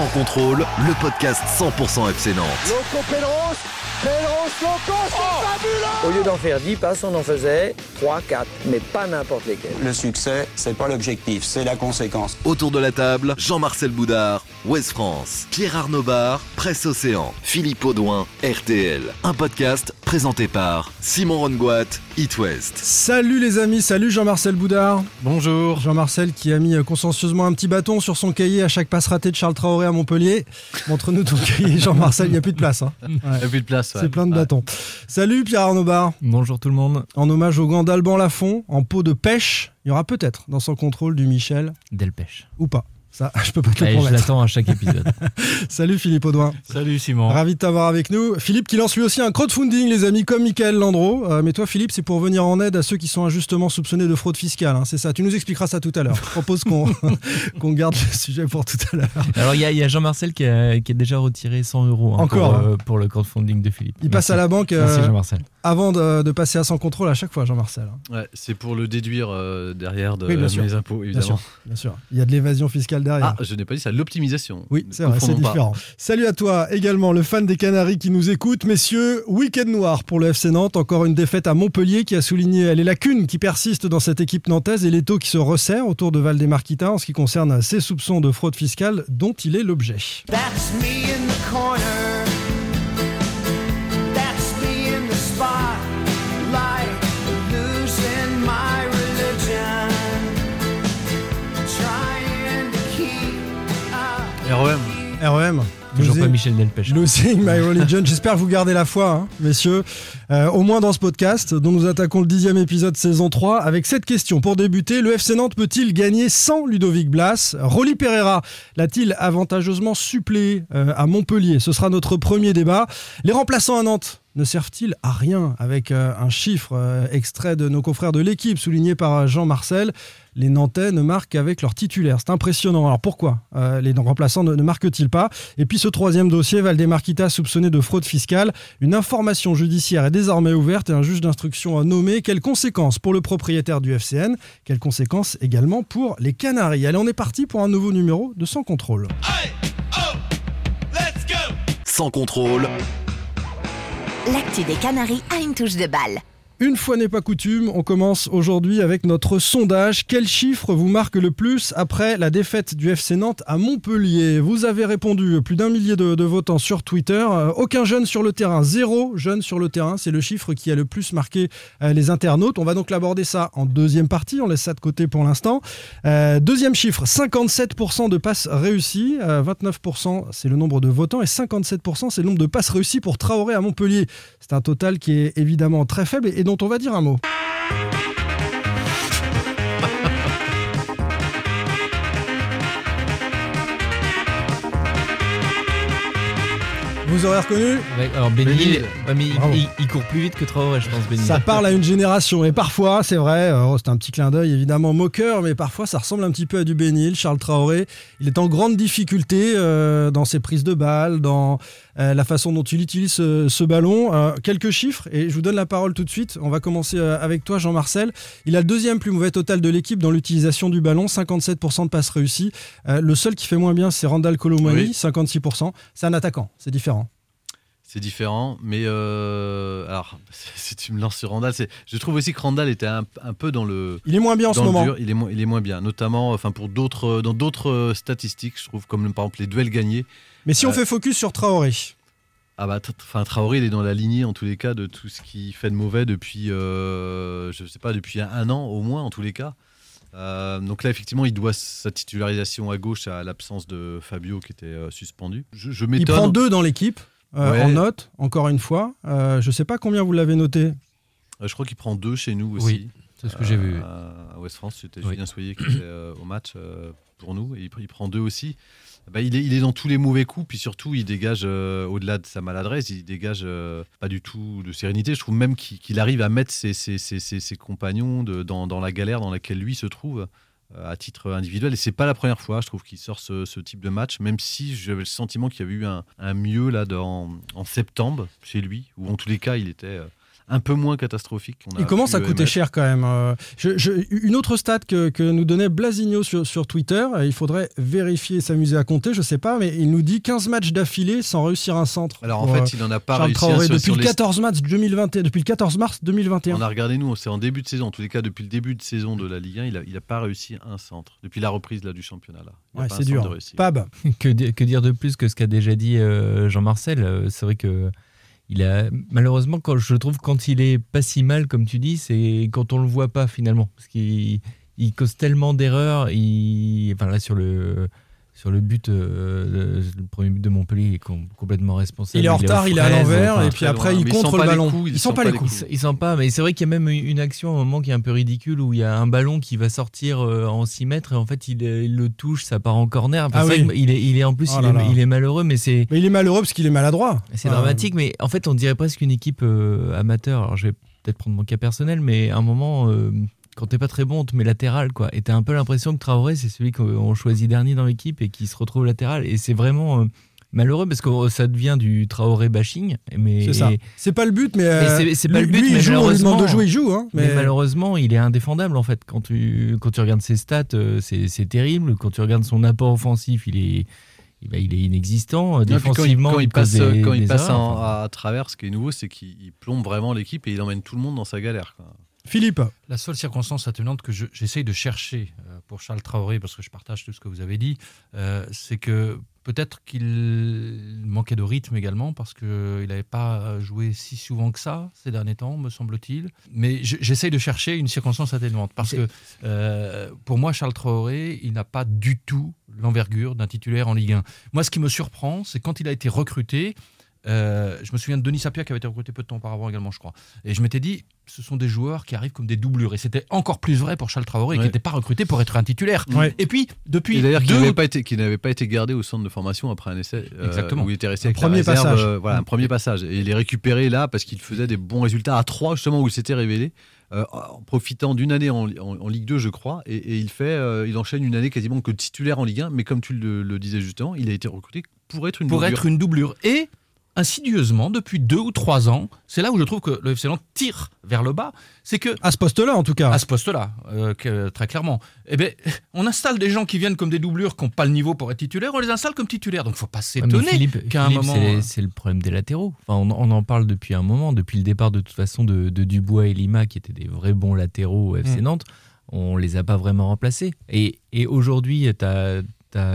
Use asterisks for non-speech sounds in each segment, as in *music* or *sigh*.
Sans contrôle, le podcast 100% FC Nantes. Loco Pélos, Pélos, Loco, c'est fabuleux Au lieu d'en faire 10 passes, on en faisait 3, 4, mais pas n'importe lesquels. Le succès, c'est pas l'objectif, c'est la conséquence. Autour de la table, Jean-Marcel Boudard, Ouest France, Pierre Arnaud Bar, Presse Océan, Philippe Audouin, RTL. Un podcast présenté par Simon Rongoat, It West. Salut les amis, salut Jean-Marcel Boudard. Bonjour. Jean-Marcel qui a mis consciencieusement un petit bâton sur son cahier à chaque passe ratée de Charles Traoré à Montpellier. Montre-nous ton cahier, *laughs* Jean-Marcel, il n'y a plus de place. Hein. Il n'y a plus de place. ouais. C'est plein de Ouais. bâtons. Salut Pierre Arnaud Bar. Bonjour tout le monde. En hommage au gant d'Alban Lafont, en peau de pêche, il y aura peut-être dans son contrôle du Michel, Delpech. ou pas. Ça, *laughs* je peux pas te le Allez, je promettre. l'attends à chaque épisode. *laughs* Salut Philippe Audouin. Salut Simon. Ravi de t'avoir avec nous. Philippe qui lance lui aussi un crowdfunding, les amis, comme Michael Landreau. Euh, mais toi, Philippe, c'est pour venir en aide à ceux qui sont injustement soupçonnés de fraude fiscale. hein, c'est ça. Tu nous expliqueras ça tout à l'heure. Je propose qu'on *laughs* qu'on garde le sujet pour tout à l'heure. Alors, il y a, il y a Jean-Marcel qui a, qui a déjà retiré 100 euros hein, Encore, pour, euh, pour le crowdfunding de Philippe. Il passe à la banque euh, Merci avant de, de passer à sans contrôle à chaque fois, Jean-Marcel. hein. Ouais, c'est pour le déduire euh, derrière de Oui, bien sûr. mes impôts, Bien évidemment. sûr, bien sûr. Il y a de l'évasion fiscale derrière. Ah, je n'ai pas dit ça, l'optimisation. Oui, c'est vrai, c'est pas. différent. Salut à toi également, le fan des Canaries qui nous écoute. Messieurs, week-end noir pour le FC Nantes. Encore une défaite à Montpellier qui a souligné les lacunes qui persistent dans cette équipe nantaise et l'étau qui se resserre autour de Valdemarquita en ce qui concerne ses soupçons de fraude fiscale dont il est l'objet. That's me in the corner. ROM. REM. Toujours Losing- pas Michel Delpech. Losing My *laughs* Religion. J'espère que vous gardez la foi, hein, messieurs. Euh, au moins dans ce podcast, dont nous attaquons le dixième épisode saison 3, avec cette question. Pour débuter, le FC Nantes peut-il gagner sans Ludovic Blas? Rolly Pereira l'a-t-il avantageusement suppléé euh, à Montpellier? Ce sera notre premier débat. Les remplaçants à Nantes ne servent-ils à rien Avec euh, un chiffre euh, extrait de nos confrères de l'équipe, souligné par euh, Jean-Marcel, les Nantais ne marquent qu'avec leurs titulaires. C'est impressionnant. Alors pourquoi euh, les remplaçants ne, ne marquent-ils pas? Et puis ce troisième dossier, Valdemarquita soupçonné de fraude fiscale. Une information judiciaire est désormais ouverte et un juge d'instruction a nommé. Quelles conséquences pour le propriétaire du FCN Quelles conséquences également pour les Canaries Allez, on est parti pour un nouveau numéro de Sans Contrôle. Sans contrôle, L'actu des Canaries a une touche de balle. Une fois n'est pas coutume, on commence aujourd'hui avec notre sondage. Quel chiffre vous marque le plus après la défaite du FC Nantes à Montpellier? Vous avez répondu plus d'un millier de, votants sur Twitter. Euh, aucun jeune sur le terrain, zéro jeune sur le terrain. C'est le chiffre qui a le plus marqué euh, les internautes. On va donc l'aborder ça en deuxième partie. On laisse ça de côté pour l'instant. Euh, deuxième chiffre, 57% de passes réussies. Euh, 29% c'est le nombre de votants et 57% c'est le nombre de passes réussies pour Traoré à Montpellier. C'est un total qui est évidemment très faible dont on va dire un mot. Vous aurez reconnu Ouais, alors Benny, Benny. mais il- Bravo. il, il court plus vite que Traoré, je pense, Benny. Ça parle à une génération et parfois, c'est vrai, euh, c'est un petit clin d'œil évidemment moqueur, mais parfois ça ressemble un petit peu à du Bénil. Charles Traoré, il est en grande difficulté euh, dans ses prises de balles, dans euh, la façon dont il utilise ce, ce ballon. Euh, quelques chiffres et je vous donne la parole tout de suite. On va commencer euh, avec toi, Jean-Marcel. Il a le deuxième plus mauvais total de l'équipe dans l'utilisation du ballon, 57% de passes réussies. Euh, le seul qui fait moins bien, c'est Randall Colomwani, Oui. 56%. C'est un attaquant, c'est différent. C'est différent, mais euh, alors *laughs* si tu me lances sur Randall, je trouve aussi que Randall était un, un peu dans le Il est moins bien en ce moment. dur. Il est moins, il est moins bien, notamment, enfin pour d'autres, dans d'autres euh, statistiques, je trouve comme par exemple les duels gagnés. Mais si on fait focus sur Traoré, Ah bah, enfin Traoré, il est dans la lignée en tous les cas de tout ce qui fait de mauvais depuis, euh, je sais pas, depuis un, an au moins en tous les cas. Euh, donc là, effectivement, il doit sa titularisation à gauche à l'absence de Fabio qui était euh, suspendu. Je, je Il prend deux dans l'équipe, euh, Ouais. en note, encore une fois. Euh, je sais pas combien vous l'avez noté. Euh, je crois qu'il prend deux chez nous aussi. Oui, c'est ce que j'ai vu. À West France, c'était Oui. Julien Soyer qui était euh, au match euh, pour nous et il prend deux aussi. Bah, il, est, dans tous les mauvais coups, puis surtout il dégage, euh, au-delà de sa maladresse, il dégage euh, pas du tout de sérénité. Je trouve même qu'il arrive à mettre ses, ses- compagnons dans, la galère dans laquelle lui se trouve euh, à titre individuel. Et c'est pas la première fois, je trouve, qu'il sort ce, type de match, même si j'avais le sentiment qu'il y avait eu un, mieux là dans, en septembre chez lui, où en tous les cas il était. Un peu moins catastrophique. qu'on a Il commence à coûter cher quand même. Euh, je- je- une autre stat que, que nous donnait Blasigno sur, sur Twitter, il faudrait vérifier, s'amuser à compter, je sais pas, mais il nous dit 15 matchs d'affilée sans réussir un centre. Alors en pour, euh, fait, il en a pas Charles réussi un depuis sur le les 14 mars 2021, depuis le 14 mars 2021. On a regardé nous, c'est en début de saison. En tous les cas, depuis le début de saison de la Ligue 1, il a, il a pas réussi un centre depuis la reprise là du championnat là. Ouais, c'est dur. Pab, *laughs* que, que dire de plus que ce qu'a déjà dit euh, Jean-Marcel? C'est vrai que il a malheureusement quand je trouve quand il est pas si mal comme tu dis, c'est quand on le voit pas finalement parce qu'il il cause tellement d'erreurs. Il enfin là sur le sur le but, euh, le premier but de Montpellier, il est com- complètement responsable. il est en retard, il est à l'envers, enfin, et puis après loin. il Mais contre le ballon. coups, il il sent sent pas les coups. Il, sent pas, mais c'est vrai qu'il y a même une action à un moment qui est un peu ridicule où il y a un ballon qui va sortir euh, en 6 mètres et en fait il, il le touche, ça part en corner. Enfin, Ah c'est oui. vrai qu'il est, il est en plus Oh il, là est, là. il est malheureux, mais c'est Mais il est malheureux parce qu'il est maladroit. c'est Ah, dramatique. Mais en fait, on dirait presque une équipe euh, amateur. Alors je vais peut-être prendre mon cas personnel, mais à un moment. euh, quand t'es pas très bon, on te met latéral, quoi. Et t'as un peu l'impression que Traoré, c'est celui qu'on choisit dernier dans l'équipe et qui se retrouve latéral. Et c'est vraiment euh, malheureux parce que ça devient du Traoré bashing. Mais C'est ça. C'est pas le but, mais, euh, c'est- pas lui, le but, lui, il mais joue, on lui demande de malheureusement- jouer, il joue. Hein, Mais... mais malheureusement, il est indéfendable en fait. Quand tu, quand tu regardes ses stats, euh, c'est c'est terrible. Quand tu regardes son apport offensif, il est, eh ben, il est inexistant. Non, puis quand il, Défensivement, quand il passe, des- quand il passe erreurs, en- enfin. à travers, ce qui est nouveau, c'est qu'il il plombe vraiment l'équipe et il emmène tout le monde dans sa galère. quoi. Philippe, La seule circonstance atténuante que je- j'essaye de chercher euh, pour Charles Traoré, parce que je partage tout ce que vous avez dit, euh, c'est que peut-être qu'il manquait de rythme également, parce qu'il n'avait pas joué si souvent que ça ces derniers temps, me semble-t-il. Mais je- j'essaye de chercher une circonstance atténuante, parce que euh, pour moi, Charles Traoré, il n'a pas du tout l'envergure d'un titulaire en Ligue 1. Moi, ce qui me surprend, c'est quand il a été recruté. Euh, je me souviens de Denis Sapia qui avait été recruté peu de temps auparavant également, je crois. Et je m'étais dit, ce sont des joueurs qui arrivent comme des doublures. Et c'était encore plus vrai pour Charles Traoré, qui Ouais. n'était pas recruté pour être un titulaire. Ouais. Et puis, depuis Et d'ailleurs, qu'il deux n'avait ou- pas, été- qu'il n'avait pas été gardé au centre de formation après un essai euh, Exactement. où il était resté Un avec premier la réserve, passage. euh, voilà, un premier passage. Et il est récupéré là parce qu'il faisait des bons résultats à 3 justement où il s'était révélé. euh, en profitant d'une année en, en- en Ligue 2, je crois, et, et il fait, euh, il enchaîne une année quasiment que titulaire en Ligue 1. Mais comme tu le, le disais justement, il a été recruté pour être une pour doublure. être une doublure. Et insidieusement, depuis deux ou trois ans, c'est là où je trouve que le FC Nantes tire vers le bas, c'est que à ce poste-là en tout cas. à ce poste-là, euh, que- très clairement, eh ben, on installe des gens qui viennent comme des doublures, qui n'ont pas le niveau pour être titulaires, on les installe comme titulaires. Donc, faut pas s'étonner Philippe, qu'à un Philippe, moment. c'est- euh, c'est le problème des latéraux. Enfin, on, on en parle depuis un moment, depuis le départ de toute façon de, de Dubois et Lima, qui étaient des vrais bons latéraux au FC Mm. Nantes. On les a pas vraiment remplacés. Et, et aujourd'hui, tu as,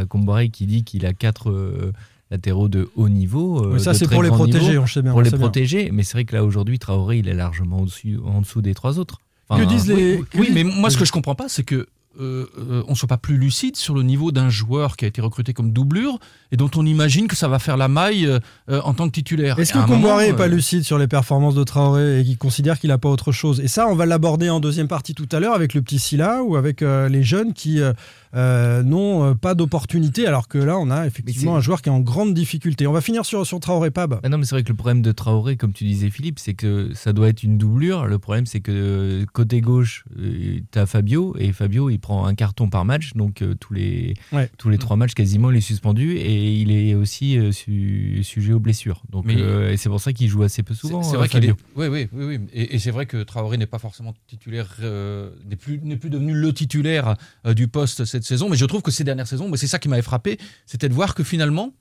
Comboiré qui dit qu'il a quatre euh, latéraux de haut niveau. euh, Oui, ça c'est pour les protéger, niveau, on sait bien. pour les bien. protéger. Mais c'est vrai que là, aujourd'hui, Traoré, il est largement au-dessus, en dessous des trois autres. Enfin, Que disent les. Oui, que oui, disent- mais moi, ce que je comprends pas, c'est que euh, euh, on soit pas plus lucide sur le niveau d'un joueur qui a été recruté comme doublure et dont on imagine que ça va faire la maille euh, en tant que titulaire. Est-ce que Comboiré n'est pas lucide sur les performances de Traoré et qu'il considère qu'il n'a pas autre chose? Et ça, on va l'aborder en deuxième partie tout à l'heure avec le petit Silla ou avec les jeunes qui euh, euh, n'ont euh, pas d'opportunité, alors que là, on a effectivement un joueur qui est en grande difficulté. On va finir sur, sur Traoré Pab. Bah non, mais c'est vrai que le problème de Traoré, comme tu disais Philippe, c'est que ça doit être une doublure. Le problème, c'est que euh, côté gauche, tu as Fabio, et Fabio, il prend un carton par match, donc euh, tous, les, Ouais. tous les trois matchs, quasiment, il est suspendu, et il est aussi euh, su- sujet aux blessures. Donc, Mais- euh, et c'est pour ça qu'il joue assez peu souvent. c'est euh, vrai qu'il est. Oui, oui, oui, oui. Et, et c'est vrai que Traoré n'est pas forcément titulaire, euh, n'est plus, n'est plus devenu le titulaire euh, du poste cette Mais je trouve que ces dernières saisons, c'est ça qui m'avait frappé, c'était de voir que finalement,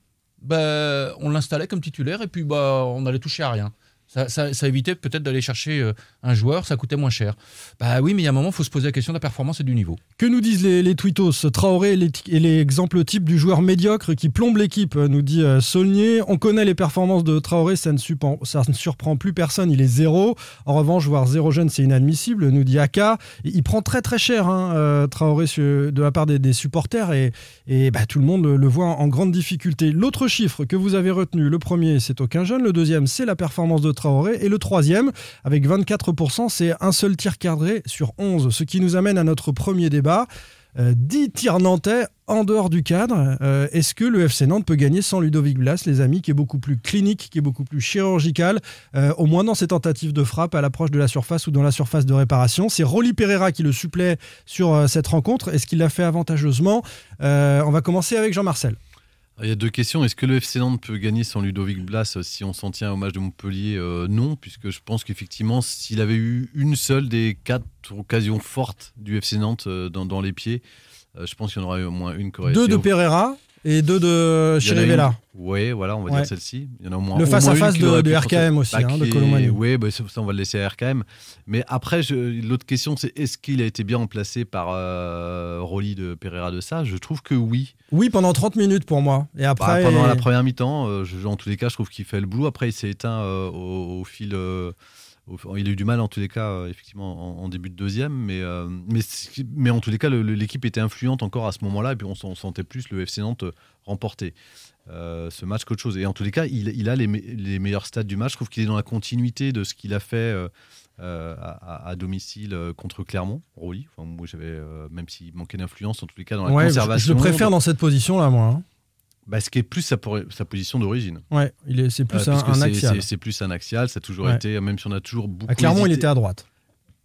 bah, on l'installait comme titulaire et puis bah, on allait toucher à rien. Ça, évitait peut-être d'aller chercher euh, un joueur, ça coûtait moins cher. Bah oui, mais il y a un moment, il faut se poser la question de la performance et du niveau. Que nous disent les, les tweetos Traoré est l'exemple type du joueur médiocre qui plombe l'équipe, nous dit euh, Saulnier. On connaît les performances de Traoré, ça ne, surprend, plus personne, il est zéro. En revanche, voir zéro jeune, c'est inadmissible, nous dit Aka. Il prend très très cher, hein, euh, Traoré, de la part des, supporters, et, bah, tout le monde le, voit en grande difficulté. L'autre chiffre que vous avez retenu, le premier, c'est aucun jeune. Le deuxième, c'est la performance de Traoré. Et le troisième, avec 24%, c'est un seul tir cadré sur 11. Ce qui nous amène à notre premier débat. Euh, 10 tirs nantais en dehors du cadre. Euh, Est-ce que le FC Nantes peut gagner sans Ludovic Blas, les amis, qui est beaucoup plus clinique, qui est beaucoup plus chirurgical, euh, au moins dans ses tentatives de frappe à l'approche de la surface ou dans la surface de réparation? C'est Rolly Pereira qui le supplée sur euh, cette rencontre. Est-ce qu'il l'a fait avantageusement? On va commencer avec Jean-Marcel. Il y a deux questions. Est-ce que le FC Nantes peut gagner sans Ludovic Blas si on s'en tient au match de Montpellier euh, Non, puisque je pense qu'effectivement, s'il avait eu une seule des quatre occasions fortes du FC Nantes euh, dans, dans les pieds, euh, je pense qu'il y en aurait au moins une qui Deux de Pereira et deux de Chirivella. Ouais, voilà, on va Ouais. dire celle-ci. Il y en a au moins Le face-à-face qui de- RKM aussi, hein, de Colomani. Ouais, bah, ça, on va le laisser à RKM. Mais après, l'autre question, c'est est-ce qu'il a été bien remplacé par euh, Rolly de Pereira de ça Je trouve que oui. Oui, pendant 30 minutes pour moi. Et Bah, après. pendant la première mi-temps, euh, en tous les cas, je trouve qu'il fait le boulot. Après, il s'est éteint euh, au, au fil. Il a eu du mal en tous les cas, euh, effectivement, en, en début de deuxième. Mais, euh, mais, mais en tous les cas, l'équipe était influente encore à ce moment-là. Et puis, on, s'en- on sentait plus le FC Nantes remporter euh, ce match qu'autre chose. Et en tous les cas, il, il a les, me- les meilleurs stats du match. Je trouve qu'il est dans la continuité de ce qu'il a fait. euh, à, à domicile contre Clermont. Enfin, moi, j'avais, même s'il manquait d'influence, en tous les cas, dans la Ouais, conservation. je le préfère dans cette position-là, moi. hein. Bah, ce qui est plus sa, sa position d'origine. Ouais, il est, c'est plus Euh, un, axial. c'est- plus un axial, ça a toujours Ouais. été, même si on a toujours beaucoup. À Clermont, il était à droite.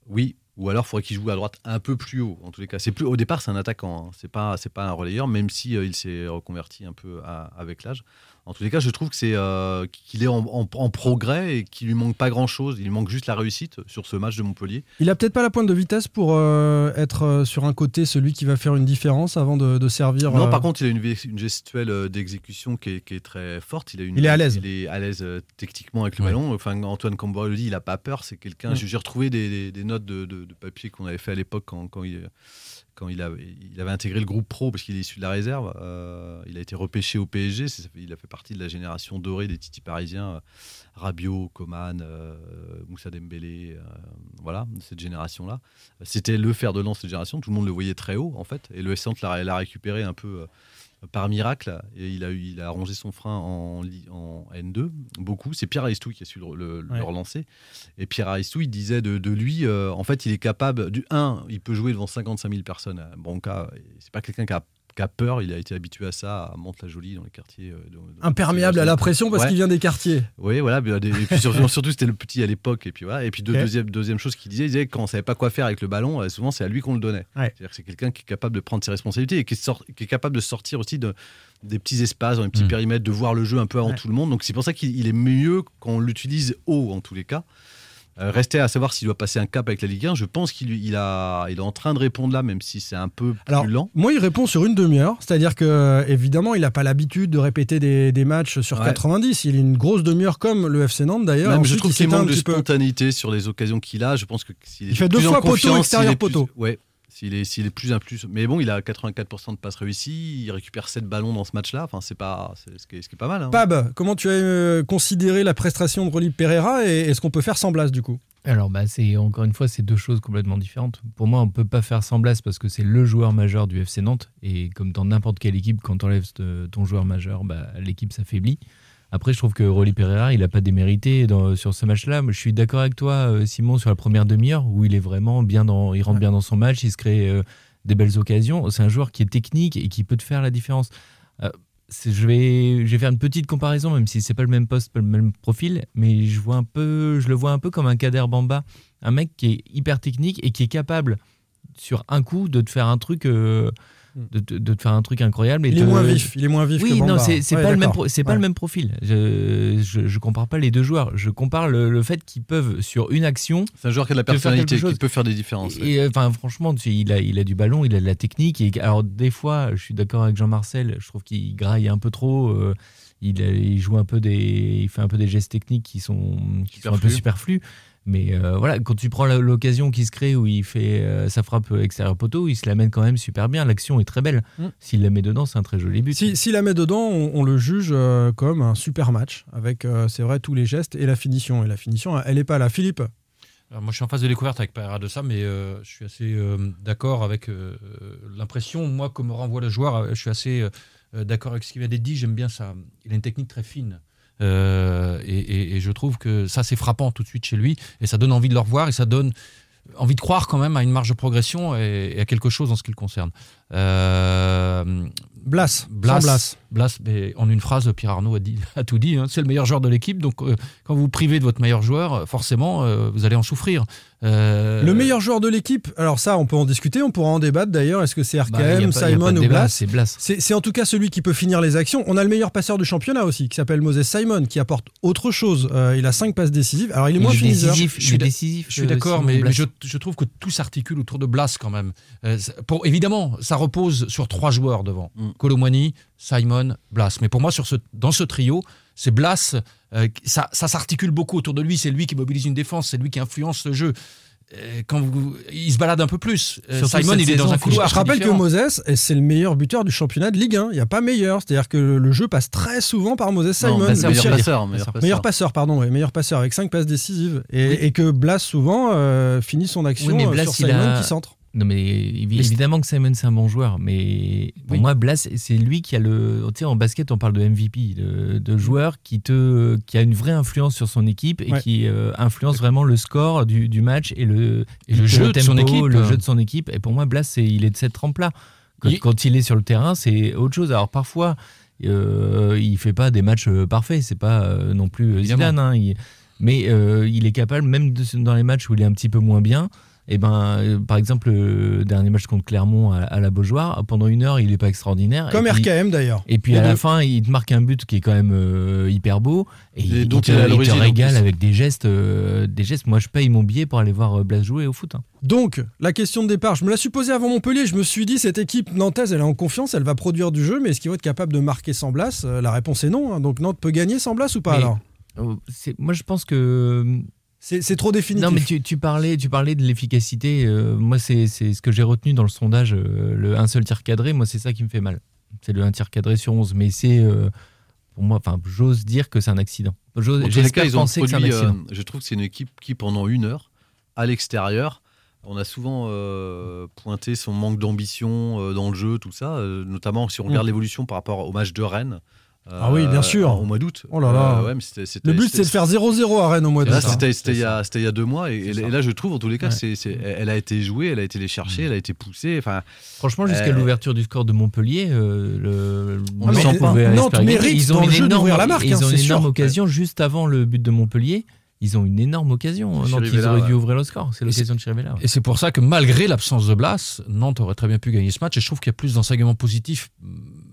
Oui, ou alors il faudrait qu'il joue à droite un peu plus haut. En tous les cas, c'est plus au départ, c'est un attaquant. hein. C'est pas, c'est pas un relayeur, même si euh, il s'est reconverti un peu à- avec l'âge. En tous les cas, je trouve que c'est euh, qu'il est en, en- en progrès et qu'il lui manque pas grand chose. Il lui manque juste la réussite sur ce match de Montpellier. Il a peut-être pas la pointe de vitesse pour euh, être euh, sur un côté celui qui va faire une différence avant de, de servir. Non, euh, par contre, il a une, gestuelle euh, d'exécution qui est, qui est très forte. Il, a une, Il est à l'aise. Il est à l'aise euh, techniquement avec le Ouais. ballon. Enfin, Antoine Camboré le dit, il n'a pas peur. C'est quelqu'un. J'ai j'ai retrouvé des, des- des notes de, de- de papier qu'on avait fait à l'époque quand, quand il. Quand il avait, intégré le groupe pro parce qu'il est issu de la réserve, euh, il a été repêché au PSG. Il a fait partie de la génération dorée des Titi parisiens, euh, Rabiot, Coman, euh, Moussa Dembélé, voilà, cette génération-là. C'était le fer de lance de cette génération. Tout le monde le voyait très haut, en fait. Et le S l'a récupéré un peu par miracle. Et il a, eu, il a son frein en, li- en N2, beaucoup. C'est Pierre Aristou qui a su le, le- le Ouais. relancer. Et Pierre Aristou, il disait de, de lui, euh, en fait, il est capable, du 1, il peut jouer devant 55 000 personnes à Bronca. C'est pas quelqu'un qui a, qui a peur, il a été habitué à ça, à Mantes-la-Jolie, dans les quartiers. euh, Imperméable à la pression parce Ouais. qu'il vient des quartiers. oui, voilà. des- Et puis surtout, *laughs* surtout, c'était le petit à l'époque. Et puis voilà. Et puis deux- deuxième, deuxième chose qu'il disait, il disait quand on savait pas quoi faire avec le ballon, euh, souvent c'est à lui qu'on le donnait. Ouais. C'est-à-dire que c'est quelqu'un qui est capable de prendre ses responsabilités et qui, sort- qui est capable de sortir aussi de, des petits espaces, dans les petits Mm. périmètres, de voir le jeu un peu avant tout le monde. Donc c'est pour ça qu'il il est mieux quand on l'utilise haut en tous les cas. Euh, restait à savoir s'il doit passer un cap avec la Ligue 1. Je pense qu'il il a, il est en train de répondre là, même si c'est un peu plus Alors, lent. moi, il répond sur une demi-heure. C'est-à-dire que, évidemment, il n'a pas l'habitude de répéter des, des matchs sur Ouais. 90. Il est une grosse demi-heure comme le FC Nantes d'ailleurs. Même je trouve il qu'il manque de peu. spontanéité sur les occasions qu'il a. Je pense que s'il est Il fait de deux fois poteau, extérieur plus- poteau. Ouais. S'il est, s'il est plus un plus. Mais bon, il a 84% de passes réussies. Il récupère 7 ballons dans ce match-là. Enfin, c'est pas, c'est ce, qui est, ce qui est pas mal. hein. Pab, comment tu as euh, considéré la prestation de Rolly Pereira et est-ce qu'on peut faire sans Blas du coup? Alors, bah, c'est encore une fois, c'est deux choses complètement différentes. Pour moi, on peut pas faire sans Blas parce que c'est le joueur majeur du FC Nantes. Et comme dans n'importe quelle équipe, quand tu enlèves ton joueur majeur, bah, l'équipe s'affaiblit. Après, je trouve que Rolly Pereira, il n'a pas démérité dans- sur ce match-là. Je suis d'accord avec toi, euh, Simon, sur la première demi-heure où il est vraiment bien dans, il rentre bien dans son match, il se crée euh, des belles occasions. C'est un joueur qui est technique et qui peut te faire la différence. Euh, je vais, je vais faire une petite comparaison, même si c'est pas le même poste, pas le même profil, mais je vois un peu, je le vois un peu comme un Kader Bamba, un mec qui est hyper technique et qui est capable sur un coup de te faire un truc, euh, de, te- de te faire un truc incroyable. Et Il est moins vif. Il est moins vif oui, que Bamba. non, c'est c'est Ouais, pas, le même, d'accord. pro- c'est pas Ouais. le même profil. Je, je, je compare pas les deux joueurs. Je compare le, le fait qu'ils peuvent, sur une action, C'est un joueur qui a de la personnalité, qui peut faire des différences. ouais. et, enfin, franchement, il a, il a du ballon, il a de la technique. Et, alors, des fois, je suis d'accord avec Jean-Marcel, je trouve qu'il graille un peu trop. euh, il, il joue un peu des, il fait un peu des gestes techniques qui sont, qui sont un peu superflus. Mais euh, voilà, quand tu prends l'occasion qui se crée où il fait euh, sa frappe extérieur poteau, il se la mène quand même super bien. L'action est très belle. Mm. S'il la met dedans, c'est un très joli but. Si- S'il la met dedans, on, on le juge euh, comme un super match, avec, euh, c'est vrai, tous les gestes et la finition. Et la finition, elle n'est pas là. Philippe Alors, moi, je suis en phase de découverte avec Pereira de ça, mais euh, je suis assez euh, d'accord avec euh, l'impression, moi, que me renvoie le joueur. Je suis assez euh, d'accord avec ce qu'il vient d'être dit. J'aime bien ça. Il a une technique très fine. Euh, et, je trouve que ça, c'est frappant tout de suite chez lui. Et ça donne envie de le revoir et ça donne envie de croire quand même à une marge de progression et, et à quelque chose en ce qui le concerne. Euh, Blas. Blas, Blas. Blas, mais en une phrase, Pierre Arnaud a, dit, *laughs* a tout dit. hein. c'est le meilleur joueur de l'équipe. Donc, euh, quand vous vous privez de votre meilleur joueur, euh, forcément, euh, vous allez en souffrir. Euh, Le meilleur joueur de l'équipe, alors ça, on peut en discuter, on pourra en débattre d'ailleurs. Est-ce que c'est bah, RKM, y a pas- y a pas Simon ou Blas? C'est Blas. C'est en tout cas celui qui peut finir les actions. On a le meilleur passeur du championnat aussi, qui s'appelle Moses Simon, qui apporte autre chose. Il a 5 passes décisives. Alors il est Il moins est décisif, Je suis décisif. Je suis d'accord, mais, je, je trouve que tout s'articule autour de Blas quand même. Pour, évidemment, ça repose sur trois joueurs devant. Mm. Colomwani, Simon, Blas. Mais pour moi, sur ce, dans ce trio, c'est Blas. euh, ça ça s'articule beaucoup autour de lui. C'est lui qui mobilise une défense. C'est lui qui influence le jeu. Euh, Quand vous, il se balade un peu plus. Euh, Surtout Simon, il est dans un couloir. Je rappelle que. Moses, eh, c'est le meilleur buteur du championnat de Ligue 1. Il n'y a pas meilleur. C'est-à-dire que le jeu passe très souvent par Moses Simon. Non, passeur, meilleur passeur, meilleur passeur. Meilleur passeur, pardon, ouais, meilleur passeur avec 5 passes décisives. Et, et que Blas, souvent, euh, finit son action Oui, mais Blas, sur Simon a- qui centre. Non, mais évi- évidemment que Simon, c'est un bon joueur. Mais pour Oui. moi, Blas, c'est lui qui a le. Tu sais, en basket, on parle de MVP, de, de joueur qui, te, qui a une vraie influence sur son équipe et Ouais. qui euh, influence vraiment le score du, du match et le, Et le jeu de son équipe. Le jeu de son équipe. Et pour moi, Blas, c'est- il est de cette trempe-là. Quand, Il- quand il est sur le terrain, c'est autre chose. Alors parfois, euh, il fait pas des matchs euh, parfaits. C'est pas euh, non plus. Zidane. hein. Il- mais il est capable, même de- dans les matchs où il est un petit peu moins bien, et ben, euh, par exemple, le dernier match contre Clermont à, à la Beaujoire, pendant une heure, il est pas extraordinaire. Comme et puis, RKM d'ailleurs. Et puis à la fin, il te marque un but qui est quand même euh, hyper beau. Et, Et il, dont te, il te régale avec des gestes, euh, des gestes. Moi, je paye mon billet pour aller voir Blas jouer au foot. hein. Donc, la question de départ, je me la suis posée avant Montpellier. Je me suis dit, cette équipe nantaise, elle est en confiance, elle va produire du jeu, mais est-ce qu'ils vont être capables de marquer sans Blas? La réponse est non. hein. Donc, Nantes peut gagner sans Blas ou pas Mais- alors? Euh, c'est- Moi, je pense que C'est trop définitif. Non, mais tu, tu parlais, tu parlais de l'efficacité. euh, moi, c'est ce que j'ai retenu dans le sondage. euh, le un seul tir cadré, moi, c'est ça qui me fait mal. C'est le un tir cadré sur 11. Mais c'est, euh, pour moi, enfin, j'ose dire que c'est un accident. J'espère penser que c'est un accident. euh, je trouve que c'est une équipe qui, pendant une heure, à l'extérieur, on a souvent euh, pointé son manque d'ambition euh, dans le jeu, tout ça. euh, notamment si on regarde Mm. l'évolution par rapport au match de Rennes. Euh, Ah oui, bien sûr. Au mois d'août. Oh là là. Euh, ouais, mais c'était- c'était- Le but, c'est de faire 0-0 à Rennes au mois ça. c'était c'était il, y a- c'était il y a deux mois. Et, là, je trouve, en tous les cas, Ouais. c'est c'est- elle a été jouée, elle a été les chercher, elle a été poussée. Enfin, Franchement, jusqu'à Euh, l'ouverture du score de Montpellier, euh, le, On Nantes sent pas. pouvait Nantes mérite Ils ont dans le une jeu énorme, d'ouvrir la marque, Ils hein, ont c'est une énorme occasion juste avant le but de Montpellier. Ils ont une énorme occasion. Nantes, ils auraient dû ouvrir le score. C'est l'occasion de Chirivella. ouais. Et c'est pour ça que malgré l'absence de Blas, Nantes aurait très bien pu gagner ce match. Et je trouve qu'il y a plus d'enseignements positifs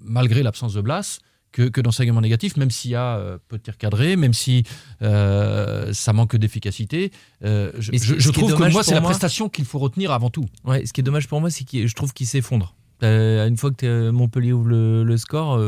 malgré l'absence de Blas que, que d'enseignements négatifs, même s'il y a euh, peu de tirs cadrés, même si euh, ça manque d'efficacité. Euh, je ce ce trouve que moi, c'est la prestation qu'il faut retenir avant tout. Ouais, ce qui est dommage pour moi, c'est que je trouve qu'il s'effondre. Une fois que Montpellier ouvre le, le score,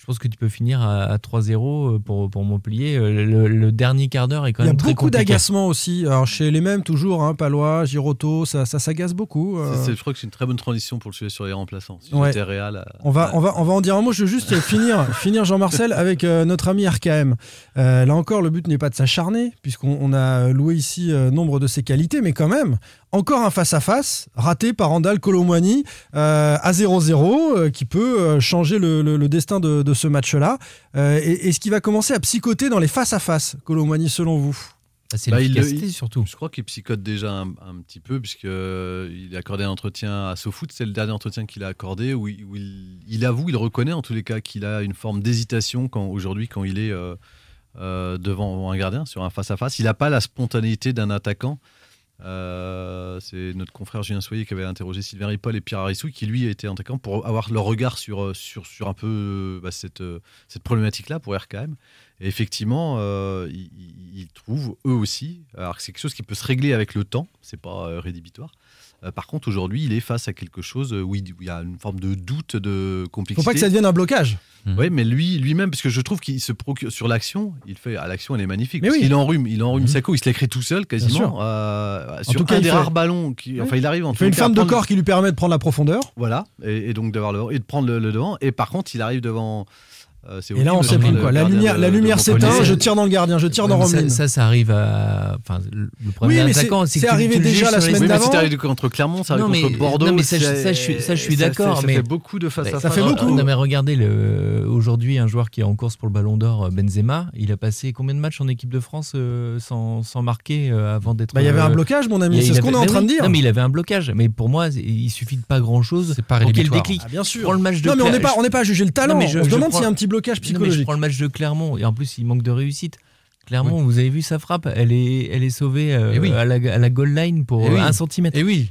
je pense que tu peux finir à, à 3-0 pour, pour Montpellier. Euh, Le, le dernier quart d'heure est quand Il y a même très beaucoup d'agacement aussi. Alors, chez les mêmes, toujours, hein, Palois, Giroto, ça, ça s'agace beaucoup. euh. c'est- je crois que c'est une très bonne transition pour le sujet sur les remplaçants. Si Ouais. j'étais Real, euh, On va, on, va, on va en dire un mot. Je veux juste *laughs* finir, finir Jean-Marcel avec euh, notre ami RKM. Euh, là encore, le but n'est pas de s'acharner, puisqu'on on a loué ici euh, nombre de ses qualités, mais quand même, encore un face-à-face raté par Randall Colomwani euh, à 0-0, euh, qui peut euh, changer le, le- le destin de, de ce match-là. Euh, et, et ce qui va commencer à psychoter dans les face-à-face, Colomwani, selon vous? Ah, C'est Bah, il- l'efficacité il- surtout. Je crois qu'il psychote déjà un, un petit peu, puisqu'il a accordé un entretien à SoFoot. C'est le dernier entretien qu'il a accordé, où, il, où il- il avoue, il reconnaît en tous les cas qu'il a une forme d'hésitation quand aujourd'hui, quand il est euh, euh, devant un gardien, sur un face-à-face. Il n'a pas la spontanéité d'un attaquant. Euh, c'est notre confrère Julien Soyer qui avait interrogé Sylvain Ripoll et Pierre Arissou, qui lui a été attaquant pour avoir leur regard sur, euh, sur, un peu euh, bah, cette, cette problématique-là pour RKM. Et effectivement, ils, trouvent eux aussi, alors que c'est quelque chose qui peut se régler avec le temps, c'est pas rédhibitoire. Euh, par contre, aujourd'hui, il est face à quelque chose où il, où il y a une forme de doute, de Faut complexité. pas que ça devienne un blocage. Oui, mais lui, lui-même, parce que je trouve qu'il se procure sur l'action, il fait, à l'action, elle est magnifique. Mais parce oui. qu'il enrhume, il enrhume Mhm. Sako, il se l'écrit tout seul quasiment. euh, sur tout cas, un il des fait- rares ballons, qui, Ouais. enfin, il arrive en Il tout fait une forme de corps qui lui permet de prendre la profondeur. voilà, et, et donc d'avoir le et de prendre le, le devant. Et par contre, il arrive devant Euh, Et là, on sait le plus quoi. La de- lumière, la s'éteint, je tire dans le gardien, je tire dans Ouais, mais ça, ça, ça arrive à. Enfin, le problème Oui, attaquant, c'est tu- arrivé tu déjà la semaine d'avant. c'est arrivé contre Clermont, ça arrive Non, mais- contre Bordeaux. non, mais ça, je- c'est- ça, je suis- ça, je suis ça fait- d'accord, Ça mais- fait beaucoup de face à face. Ça fait beaucoup. Non, mais regardez, aujourd'hui, un joueur qui est en course pour le Ballon d'Or, Benzema, il a passé combien de matchs en équipe de France euh, sans, sans marquer euh, avant d'être. Bah, il y avait un euh, blocage, mon ami, c'est ce qu'on est en train de dire. Non, mais il avait un blocage. Mais pour moi, il suffit de pas grand chose C'est pas pour qu'il déclic. Ah, bien sûr. Prends le match de Non, mais on n'est pas, on n'est pas à juger le talent. Non, mais je- on se demande s'il y a un petit blocage Non, mais je psychologique. prends le match de Clermont et en plus il manque de réussite. Clermont, vous avez vu sa frappe, elle est, elle est sauvée euh, Eh oui. à, la, à la goal line pour Eh oui. euh, un centimètre. Et oui.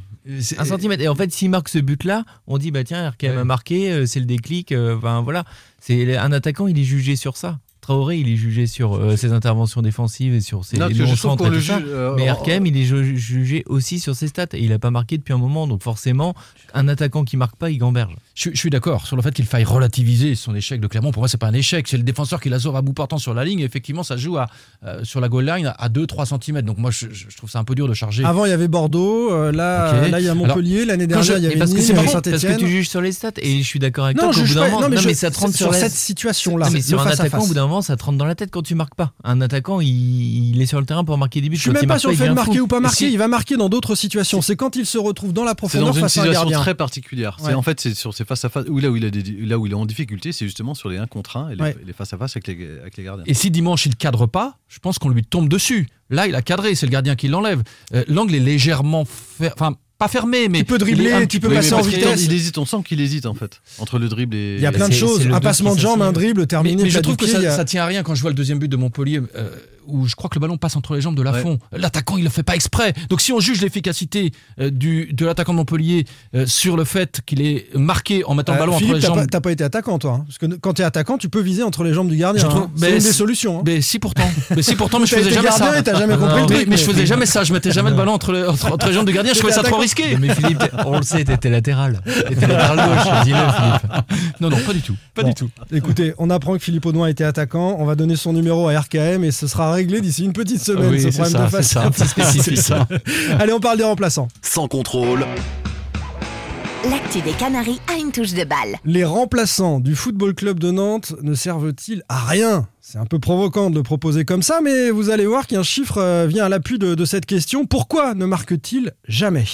Un centimètre. Et en fait, s'il marque ce but-là, on dit bah tiens, RKM Ouais. a marqué, euh, c'est le déclic. euh, Enfin voilà, c'est un attaquant, il est jugé sur ça. Traoré, il est jugé sur euh, ses interventions défensives et sur ses que non-centres et tout ça. euh, Mais RKM, il est ju- jugé aussi sur ses stats et il a pas marqué depuis un moment. Donc forcément, un attaquant qui marque pas, il gamberge. Je, je suis d'accord sur le fait qu'il faille relativiser son échec de Clermont. Pour moi, c'est pas un échec. C'est le défenseur qui la sort à bout portant sur la ligne. Et effectivement, ça joue à, euh, sur la goal line à 2-3 cm. Donc moi, je, trouve ça un peu dur de charger. Avant, il y avait Bordeaux, euh, là, il y a Montpellier, l'année dernière, je- il y avait parce que Nîmes, avait marrant, parce que tu juges sur les stats et je suis d'accord avec Non, toi. je qu'au bout juge d'un pas- moment, non, mais je- ça te rentre sur sur la- cette situation-là. Mais sur un attaquant, au bout d'un moment, ça te rentre dans la tête quand tu marques pas. Un attaquant, il, il est sur le terrain pour marquer des buts. Je suis Quand même pas sur le fait de marquer fou. ou pas marquer, il va marquer dans d'autres situations. C'est quand il se retrouve dans la C'est profondeur dans une face à un situation gardien. très particulière. C'est Ouais. en fait c'est sur ces face à face où là où il a des- là où il est en difficulté, c'est justement sur les 1 contre 1 et les, Ouais. les face à face avec les, avec les gardiens. Et si dimanche il cadre pas, je pense qu'on lui tombe dessus. Là, il a cadré, c'est le gardien qui l'enlève. Euh, L'angle est légèrement, fer- enfin pas fermé, mais Tu peux dribbler, un tu petit peux peu- passer en vitesse. Il hésite, on sent qu'il hésite en fait entre le dribble et. Il y a plein de choses. Un passement de jambe, un dribble, Mais, terminé. mais je trouve que ça tient à rien quand je vois le deuxième but de Montpellier, euh, où je crois que le ballon passe entre les jambes de Lafont. L'attaquant, il le fait pas exprès. Donc si on juge l'efficacité euh, du de l'attaquant de Montpellier euh, sur le fait qu'il est marqué en mettant le Euh, ballon Philippe, entre les t'as jambes. pas, t'as pas été attaquant, toi. hein. Parce que quand t'es attaquant, tu peux viser entre les jambes du gardien. Hein. mais C'est une des solutions. hein. Mais si pourtant, mais si pourtant, mais je *laughs* faisais jamais gardien ça. jamais compris Non, le Mais, truc. mais je faisais *laughs* jamais ça, je mettais jamais le ballon entre, le- entre, *laughs* entre les jambes du gardien, je trouvais ça trop risqué. Mais Philippe, on le sait, t'étais latéral. T'étais latéral gauche, dis-le, Philippe. Non, non, pas du tout. Pas du tout. Écoutez, on apprend que Philippe Audouin était attaquant. On va donner son numéro à RKM et ce sera réglé d'ici une petite semaine. Oui, ce c'est problème ça, de c'est face ça. à face. *laughs* C'est ça. Allez, on parle des remplaçants. Sans contrôle, L'actu des Canaries a une touche de balle. Les remplaçants du Football Club de Nantes ne servent-ils à rien? C'est un peu provocant de le proposer comme ça, mais vous allez voir qu'un chiffre euh, vient à l'appui de, de cette question. Pourquoi ne marque-t-il jamais?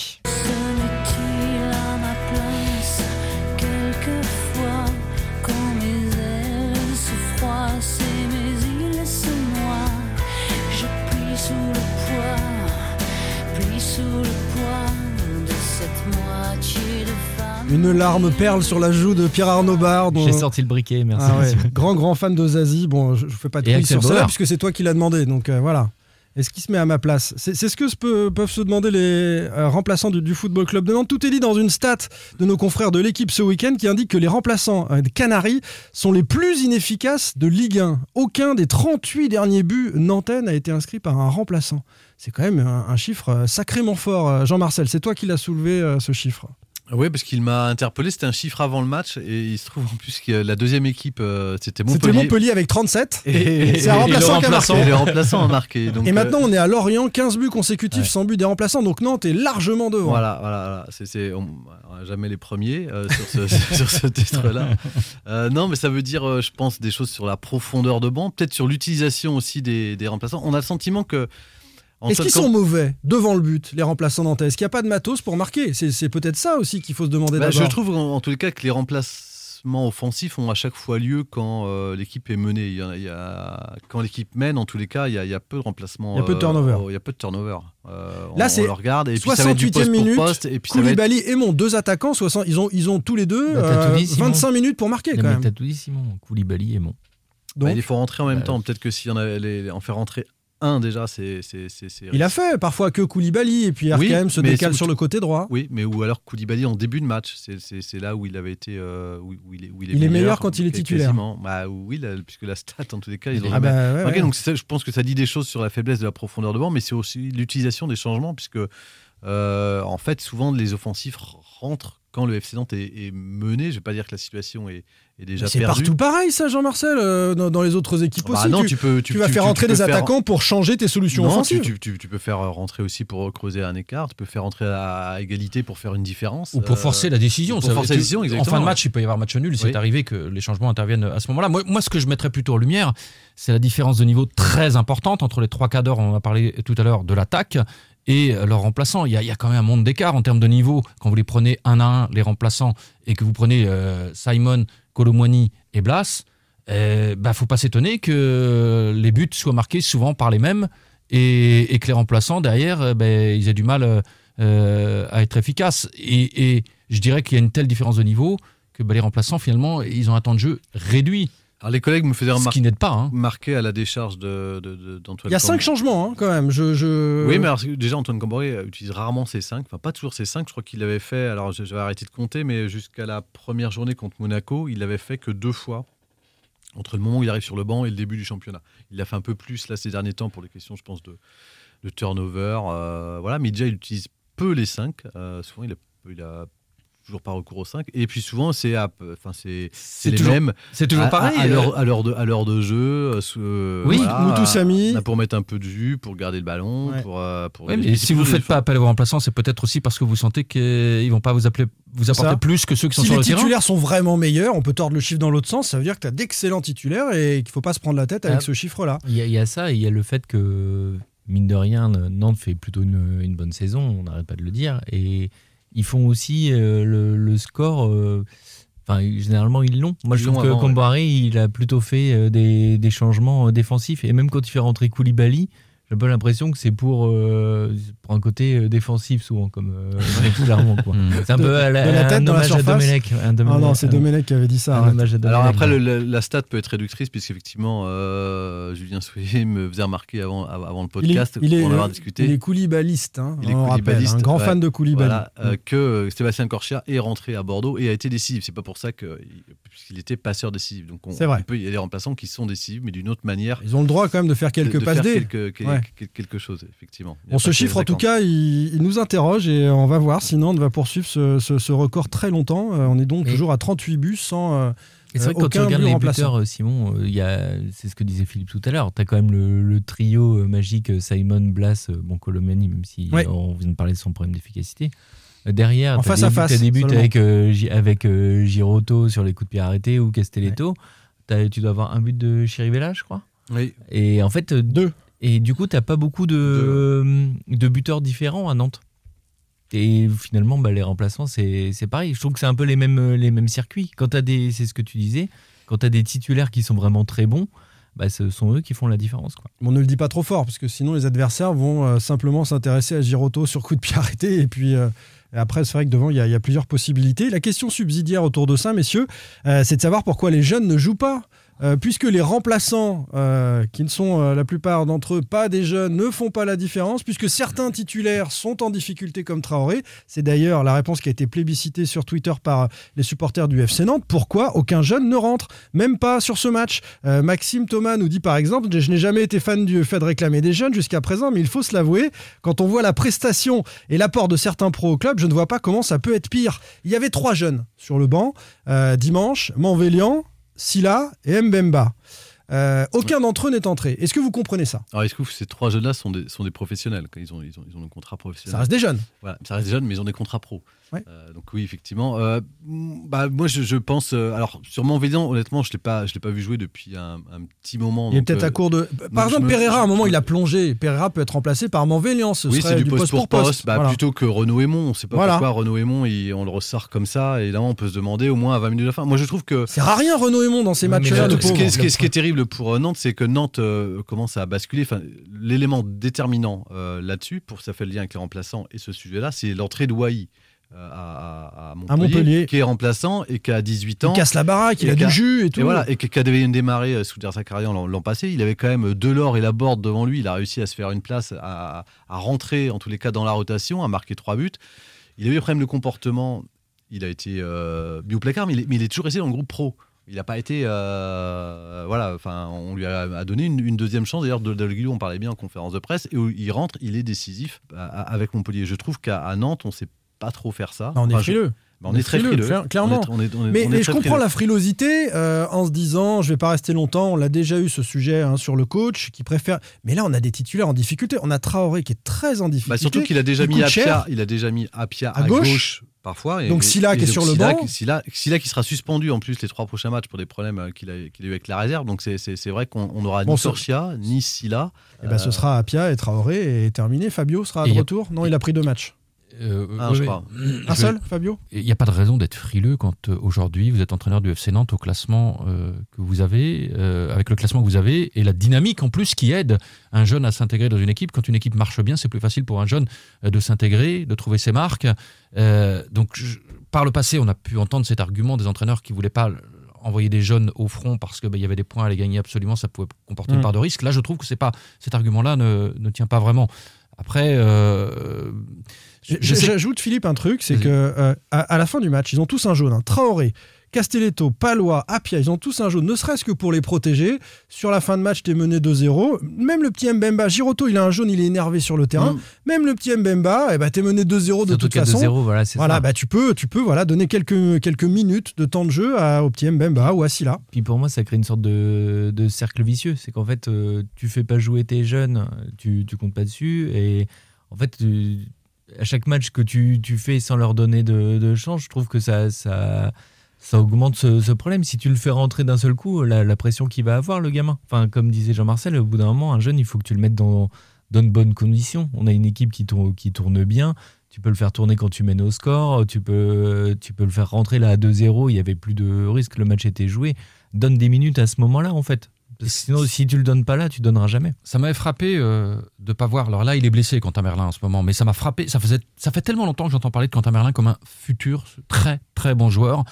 Une larme perle sur la joue de Pierre Arnaud Bar. dont- J'ai sorti le briquet, merci. Ah ouais, grand grand fan de Zazie. Bon, je, je fais pas de Axel sur ça puisque c'est toi qui l'as demandé. Donc euh, voilà. Est-ce qu'il se met à ma place? C'est ce que peut- peuvent se demander les euh, remplaçants du, du Football Club de Nantes. Tout est dit dans une stat de nos confrères de l'équipe ce week-end qui indique que les remplaçants euh, des Canaries sont les plus inefficaces de Ligue 1. Aucun des 38 derniers buts nantais n'a été inscrit par un remplaçant. C'est quand même un, un chiffre sacrément fort. Jean-Marcel, c'est toi qui l'as soulevé euh, ce chiffre. Oui, parce qu'il m'a interpellé. C'était un chiffre avant le match et il se trouve en plus que la deuxième équipe euh, c'était C'était Montpellier. Montpellier avec 37. Et, C'est un remplaçant qui a marqué. et remplaçant a marqué. Donc, Et euh, maintenant, on est à Lorient, 15 buts consécutifs Ouais. sans but des remplaçants. Donc Nantes est largement devant. Voilà, voilà, voilà. On, on jamais les premiers euh, sur ce, *laughs* sur ce titre-là. Euh, non, mais ça veut dire, euh, je pense, des choses sur la profondeur de banc, peut-être sur l'utilisation aussi des, des remplaçants. On a le sentiment que. Est-ce qu'ils sont mauvais devant le but, les remplaçants nantais? Est-ce qu'il n'y a pas de matos pour marquer? C'est peut-être ça aussi qu'il faut se demander Bah, d'abord. je trouve en, en tous les cas que les remplacements offensifs ont à chaque fois lieu quand euh, l'équipe est menée. Il y a, il y a- quand l'équipe mène, en tous les cas, il y a, il y a peu de remplacements. Il y a peu de euh, turnover. oh, il y a peu de turnover. Euh, Là, c'est regarde et puis ça va être du 68e poste minute, poste et puis va être Koulibaly et Mon, deux attaquants, 60 ils, ont, ils ont tous les deux Bah, tout euh, dit, Simon. 25 minutes pour marquer Non, quand mais même. t'as tout dit, Simon. Koulibaly et mon. Bah, il faut rentrer en même Bah, temps. Peut-être que si on a les- en fait rentrer déjà, c'est. c'est- c'est- c'est- il a fait parfois que Koulibaly et puis Oui, RKM se décale sur le côté droit. Oui, mais ou alors Koulibaly en début de match. C'est- là où il avait été. euh, où, où il est, où il est Il est meilleur quand il est titulaire. Bah, oui, là, puisque la stat, en tous les cas, ils ont Ah bah, ouais, Ok, ouais. donc ça, je pense que ça dit des choses sur la faiblesse de la profondeur de banc, mais c'est aussi l'utilisation des changements, puisque euh, en fait, souvent les offensifs rentrent quand le FC Nantes est, est mené, je vais pas dire que la situation est, est déjà C'est partout pareil, ça, Jean-Marcel, euh, dans, dans les autres équipes Bah aussi. non, tu, tu peux, tu vas faire tu- entrer tu des faire- attaquants pour changer tes solutions Non, tu, offensives. tu- tu- tu peux faire rentrer aussi pour creuser un écart, tu peux faire rentrer à égalité pour faire une différence. Ou pour euh, forcer la décision. Pour Ça- forcer la décision, En fin de match, il peut y avoir match nul. C'est Oui. arrivé que les changements interviennent à ce moment-là. Moi, moi, ce que je mettrais plutôt en lumière, c'est la différence de niveau très importante entre les trois quarts d'heure, on en a parlé tout à l'heure, de l'attaque et euh, leurs remplaçants. Il y, a, quand même un monde d'écart en termes de niveau. Quand vous les prenez un à un, les remplaçants, et que vous prenez euh, Simon, Colomwani et Blas, il bah, faut pas s'étonner que les buts soient marqués souvent par les mêmes et, que les remplaçants derrière, euh, ben, ils aient du mal euh, euh, à être efficaces. Et, je dirais qu'il y a une telle différence de niveau que ben, les remplaçants, finalement, ils ont un temps de jeu réduit. Alors les collègues me faisaient Ce remarquer qui n'aide pas. Hein. marqué à la décharge de, de- de- d'Antoine Il y a cinq changements, hein, quand même. Je, je- Oui, mais alors, déjà, Antoine Camboré utilise rarement ses 5. Enfin, pas toujours ses 5. Je crois qu'il l'avait fait. Alors, je- j'avais arrêté de compter, mais jusqu'à la première journée contre Monaco, il l'avait fait que deux fois entre le moment où il arrive sur le banc et le début du championnat. Il l'a fait un peu plus là ces derniers temps pour les questions, je pense, de, de turnover. euh, voilà, mais déjà, il utilise peu les 5. souvent, il a, il a toujours pas recours aux 5. Et puis souvent, c'est à- enfin, c'est, c'est les toujours- mêmes. C'est toujours à, pareil. À, à euh, l'heure, à l'heure de, à l'heure de jeu. euh, euh, Oui, Moutou Samy. euh, Pour mettre un peu de jus, pour garder le ballon. Ouais. Pour, euh, pour Ouais, il- mais si vous ne faites pas appel à vos remplaçants, c'est peut-être aussi parce que vous sentez qu'ils vont pas vous, appeler, vous apporter Ça. plus que ceux qui sont Si sur les le terrain. titulaires sont vraiment meilleurs, on peut tordre le chiffre dans l'autre sens. Ça veut dire que tu as d'excellents titulaires et qu'il ne faut pas se prendre la tête avec Ah. ce chiffre-là. Il y, a- il y a ça, et il y a le fait que, mine de rien, Nantes fait plutôt une, une bonne saison, on n'arrête pas de le dire. Et ils font aussi euh, le, le score. euh, Enfin, généralement, ils l'ont. Moi, je trouve que Comboiré, il a plutôt fait euh, des, des changements défensifs. Et même quand il fait rentrer Koulibaly, un peu l'impression que c'est pour, euh, pour un côté euh, défensif, souvent, comme euh, clairement. quoi. Mm. C'est un De- peu à la- la un tête dans la hommage à Domenech. Un Ah Domenech- non, c'est Domenech qui avait dit ça. hommage Alors après, le- la, la stat peut être réductrice, puisqu'effectivement, euh, Julien Soué *laughs* me faisait remarquer avant, avant le Il est, podcast, il est, pour en avoir discuté. il est Koulibaliste, hein, Il est on rappelle, Koulibaliste, un grand ouais. fan de Koulibaly. Voilà, euh, que Sébastien Corchia est rentré à Bordeaux et a été décisif. C'est pas pour ça que- puisqu'il était passeur décisif. Donc on, C'est vrai. il peut- il y a des remplaçants qui sont décisifs, mais d'une autre manière. Ils ont le droit quand même de faire quelques de, de passes faire D. Ouais. Quelque- chose, effectivement. Ce que chiffre, en tout cas, il, il nous interroge et on va voir si Nantes va poursuivre ce, ce- ce record très longtemps. Euh, on est donc Et- toujours à 38 buts sans. euh, Et c'est vrai que quand tu aucun regardes les remplaçant. buteurs, euh, Simon, euh, il y a, c'est ce que disait Philippe tout à l'heure. Tu as quand même le, le trio magique Simon, Blas, euh, bon, Colomani, même si Ouais. on vient de parler de son problème d'efficacité. Derrière, En t'as face des buts- face, des buts seulement. avec, euh, avec euh, Girotto sur les coups de pied arrêtés ou Castelletto. T'as- Tu dois avoir un but de Chirivella, je crois. Oui. Et en fait, Deux. Et du coup, t'as pas beaucoup de, de buteurs différents à Nantes. Et finalement, bah, les remplaçants, c'est c'est pareil. Je trouve que c'est un peu les mêmes, les mêmes circuits. Quand t'as des, c'est ce que tu disais, quand tu as des titulaires qui sont vraiment très bons, bah, ce sont eux qui font la différence. Quoi. On ne le dit pas trop fort, parce que sinon les adversaires vont euh, simplement s'intéresser à Giroto sur coup de pied *laughs* arrêté. Et puis euh, et après, c'est vrai que devant, il y, a- il y a plusieurs possibilités. La question subsidiaire autour de ça, messieurs, euh, c'est de savoir pourquoi les jeunes ne jouent pas. Euh, puisque les remplaçants, euh, qui ne sont euh, la plupart d'entre eux pas des jeunes, ne font pas la différence, puisque certains titulaires sont en difficulté comme Traoré. C'est d'ailleurs la réponse qui a été plébiscitée sur Twitter par les supporters du FC Nantes. Pourquoi aucun jeune ne rentre? Même pas sur ce match. Maxime Thomas nous dit par exemple Je n'ai jamais été fan du fait de réclamer des jeunes jusqu'à présent, mais il faut se l'avouer, quand on voit la prestation et l'apport de certains pros au club, je ne vois pas comment ça peut être pire. Il y avait trois jeunes sur le banc dimanche Manvélian, Silla et Mbemba. Euh, aucun d'entre eux n'est entré. Est-ce que vous comprenez ça? Alors, est-ce que ces trois jeunes-là sont des, sont des professionnels ils ont, ils, ont, ils ont un contrat professionnel. Ça reste des jeunes. Voilà, ça reste des jeunes, mais ils ont des contrats pro. Ouais. Euh, donc oui, effectivement. Euh, bah, moi, je, je pense... alors, sur Montvélian, honnêtement, je ne l'ai pas, je l'ai pas vu jouer depuis un, un petit moment. Il est peut-être à court de. Par exemple, me- Pereira, à un moment, il a plongé. Pereira peut être remplacé par Manvélian. Ce oui, serait c'est du poste pour poste. Bah, Voilà. Plutôt que Renaud Aymon. On ne sait pas Voilà. pourquoi Renaud Aymon, il- on le ressort comme ça. Et là, on peut se demander au moins à 20 minutes de la fin. Moi, je trouve que... C'est rare rien, Renaud Aymon, dans ces matchs-là. ce, qui est, pauvre. Terrible pour euh, Nantes, c'est que Nantes euh, commence à basculer. Enfin, L'élément déterminant euh, là-dessus, pour ça fait le lien avec les remplaçants et ce sujet-là, c'est l'entrée de Wai à, Montpellier, qui est remplaçant et qui a 18 Il ans. casse la baraque, il a du jus et tout. Et voilà, et qui qui a démarré sous Der Zakarian l'an passé, il avait quand même Delors et Laborde devant lui. Il a réussi à se faire une place, à, à rentrer en tous les cas dans la rotation, à marquer trois buts. Il a eu des problèmes de comportement. Il a été euh, mis au placard, mais il, est, mais il est toujours resté dans le groupe pro. Il n'a pas été. euh, voilà, enfin, on lui a, a donné une, une deuxième chance. D'ailleurs, de, de Guillou, on parlait bien en conférence de presse. Et où il rentre, il est décisif à- avec Montpellier. Je trouve qu'à Nantes, on ne sait pas trop faire ça. Non, on est Enfin, frileux. On est très frileux. cla- Clairement. On est- on est- on est- mais je comprends frileux. la frilosité euh, en se disant, je vais pas rester longtemps. On l'a déjà eu ce sujet hein, sur le coach qui préfère. Mais là, on a des titulaires en difficulté. On a Traoré qui est très en difficulté. Bah, surtout qu'il a déjà mis Apia, il a déjà mis Apia À à, gauche. gauche. Parfois. Et- Donc Silla et qui est donc sur le Silla banc. qui- Silla, Silla qui sera suspendu en plus les trois prochains matchs pour des problèmes euh, qu'il a, qu'il a eu avec la réserve. Donc c'est- vrai qu'on on aura Bon, ni Sorcia, ni Silla. Eh ben, ce Euh, sera Apia et Traoré et terminé. Fabio sera Et de a- retour. Non, il a pris deux matchs. Euh, oui, je crois. *clears throat* Un Je- seul, Fabio Il n'y a pas de raison d'être frileux quand euh, aujourd'hui vous êtes entraîneur du FC Nantes au classement euh, que vous avez, avec le classement que vous avez et la dynamique en plus qui aide un jeune à s'intégrer dans une équipe. Quand une équipe marche bien, c'est plus facile pour un jeune de s'intégrer, de trouver ses marques. Donc je- par le passé, on a pu entendre cet argument des entraîneurs qui voulaient pas envoyer des jeunes au front parce qu'il y avait des points à les gagner absolument, ça pouvait comporter Mm. une part de risque. Là, je trouve que c'est pas cet argument-là ne, ne tient pas vraiment. Après, J'ajoute, Philippe, un truc c'est que euh, à, à la fin du match, ils ont tous un jaune. hein. Traoré, Castelletto, Palois, Apia, ils ont tous un jaune, ne serait-ce que pour les protéger. Sur la fin de match, t'es mené 2-0. Même le petit Mbemba, Giroto, il a un jaune, il est énervé sur le terrain. Mm. Même le petit Mbemba, eh ben, t'es mené 2-0 de toute façon. 2-0, voilà, Voilà, bah, tu peux, tu peux voilà, donner quelques, quelques minutes de temps de jeu à, au petit Mbemba ou à Silla. Puis pour moi, ça crée une sorte de, de cercle vicieux. C'est qu'en fait, euh, tu fais pas jouer tes jeunes, tu, tu comptes pas dessus. Et en fait, tu- chaque match que tu, tu fais sans leur donner de, de chance, je trouve que ça, ça, ça augmente ce, problème. Si tu le fais rentrer d'un seul coup, la, la pression qu'il va avoir, le gamin. Enfin, comme disait Jean-Marcel, au bout d'un moment, un jeune, il faut que tu le mettes dans, dans de bonnes conditions. On a une équipe qui tourne, qui tourne bien. Tu peux le faire tourner quand tu mènes au score. Tu peux, tu peux le faire rentrer là à 2-0. Il y avait plus de risque. Le match était joué. Donne des minutes à ce moment-là, en fait. Sinon, si tu le donnes pas là, tu donneras jamais. Ça m'avait frappé euh, de pas voir. Alors là, il est blessé, Quentin Merlin, en ce moment, mais ça m'a frappé. Ça, faisait, ça fait tellement longtemps que j'entends parler de Quentin Merlin comme un futur très, très bon joueur.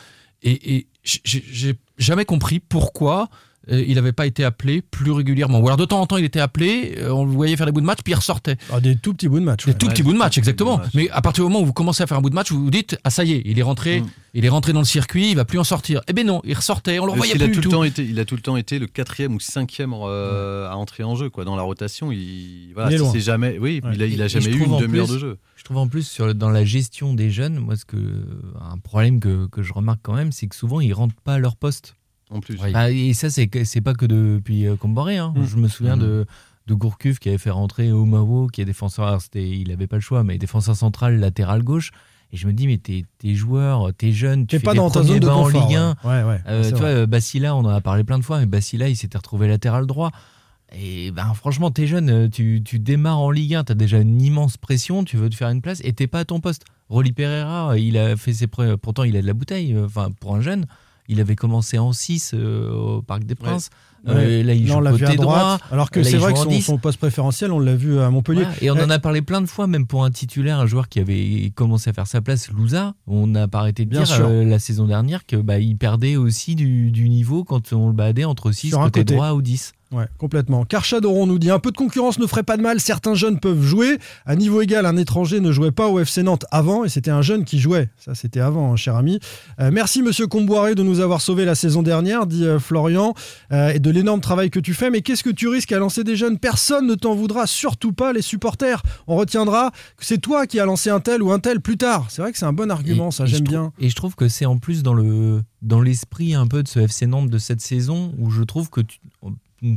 Et, et j'ai- jamais compris pourquoi il n'avait pas été appelé plus régulièrement. Ou alors de temps en temps, il était appelé, euh, on le voyait faire des bouts de match, puis il ressortait. Ah, des tout petits bouts de match. Des ouais. tout Ouais, petits bouts de match, exactement. bouts de match. Mais à partir du moment où vous commencez à faire un bout de match, vous vous dites, ah ça y est, il est rentré, Mm. il est rentré dans le circuit, il va plus en sortir. Eh ben non, il ressortait, on le revoyait qu'il a plus tout du le tout. temps été, il a tout le temps été le quatrième ou cinquième euh, à entrer en jeu quoi. Dans la rotation, il, voilà, Il est si jamais, oui, Ouais. il a, il jamais eu une demi-heure plus- de jeu. Je trouve en plus sur, dans la gestion des jeunes, moi, ce que, un problème que, que je remarque quand même, c'est que souvent, ils rentrent pas à leur poste. En plus. Oui. Ah, et ça, c'est pas que depuis euh, Comboré. Hein. Mm. Je me souviens Mm. de, de Gourcuff qui avait fait rentrer Omawo, qui est défenseur. alors, c'était- il avait pas le choix, mais défenseur central, latéral gauche. Et je me dis, mais t'es t'es joueur, t'es jeune, tu T'es fais pas dans ta zone de bains en confort. Ligue 1. ouais. Ouais, ouais, Euh, c'est tu vrai. vois, Bassila, on en a parlé plein de fois, mais Bassila, il s'était retrouvé latéral droit. Et ben franchement, t'es jeune, euh, tu, tu démarres en Ligue 1, t'as déjà une immense pression, tu veux te faire une place et t'es pas à ton poste. Rolly Pereira, il a fait ses preuves, pourtant il a de la bouteille, euh, enfin pour un jeune. Il avait commencé en 6 au Parc des Princes. Euh, là, il joue on à côté droit. Alors que c'est vrai que son, 10. son poste préférentiel, on l'a vu à Montpellier. Et on Euh, en a parlé plein de fois, même pour un titulaire, un joueur qui avait commencé à faire sa place, Louza. On n'a pas arrêté de Bien dire euh, la saison dernière que bah, il perdait aussi du, du niveau quand on le badait entre 6 Sur un côté côté. droit ou 10. Ouais, complètement. Karchad Oron nous dit un peu de concurrence ne ferait pas de mal. Certains jeunes peuvent jouer. À niveau égal, un étranger ne jouait pas au FC Nantes avant et c'était un jeune qui jouait. Ça, c'était avant, hein, cher ami. Euh, merci, monsieur Comboiré, de nous avoir sauvé la saison dernière, dit euh, Florian, euh, et de l'énorme travail que tu fais. Mais qu'est-ce que tu risques à lancer des jeunes? Personne ne t'en voudra, surtout pas les supporters. On retiendra que c'est toi qui as lancé un tel ou un tel plus tard. C'est vrai que c'est un bon argument, Et- ça, j'aime bien. Et je trouve que c'est en plus dans le dans l'esprit un peu de ce FC Nantes de cette saison où je trouve que tu-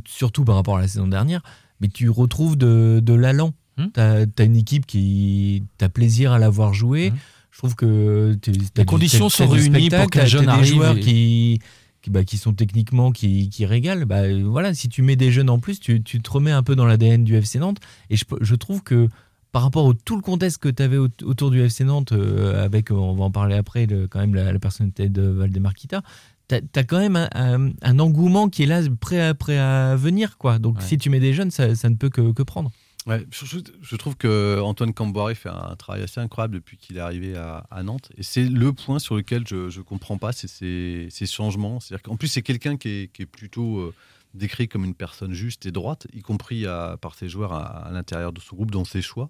surtout par rapport à la saison dernière, mais tu retrouves de, de l'allant. Hmm. T'as as une équipe qui t'as plaisir à la voir jouer. Hmm. Je trouve que tu- t'as du- conditions sont réunies pour les t'as- jeunes t'as des joueurs et- qui qui, bah, qui sont techniquement qui, qui régalent. Bah, voilà, si tu mets des jeunes en plus, tu, tu te remets un peu dans l'ADN du FC Nantes. Et je, je trouve que par rapport au tout le contexte que tu avais autour du FC Nantes, euh, avec, on va en parler après, le- quand même la, la personnalité de Valdemar Kita, tu as, quand même un, un- un engouement qui est là, prêt à, prêt à venir. Quoi. Donc Ouais. si tu mets des jeunes, ça, ça ne peut que, que prendre. Ouais, je, trouve que Antoine Camboiré fait un travail assez incroyable depuis qu'il est arrivé à, à Nantes. Et c'est le point sur lequel je ne comprends pas, c'est ces, ces changements. C'est-à-dire qu'en plus, c'est quelqu'un qui est, qui est plutôt euh, décrit comme une personne juste et droite, y compris à- par ses joueurs à, à l'intérieur de son groupe, dans ses choix.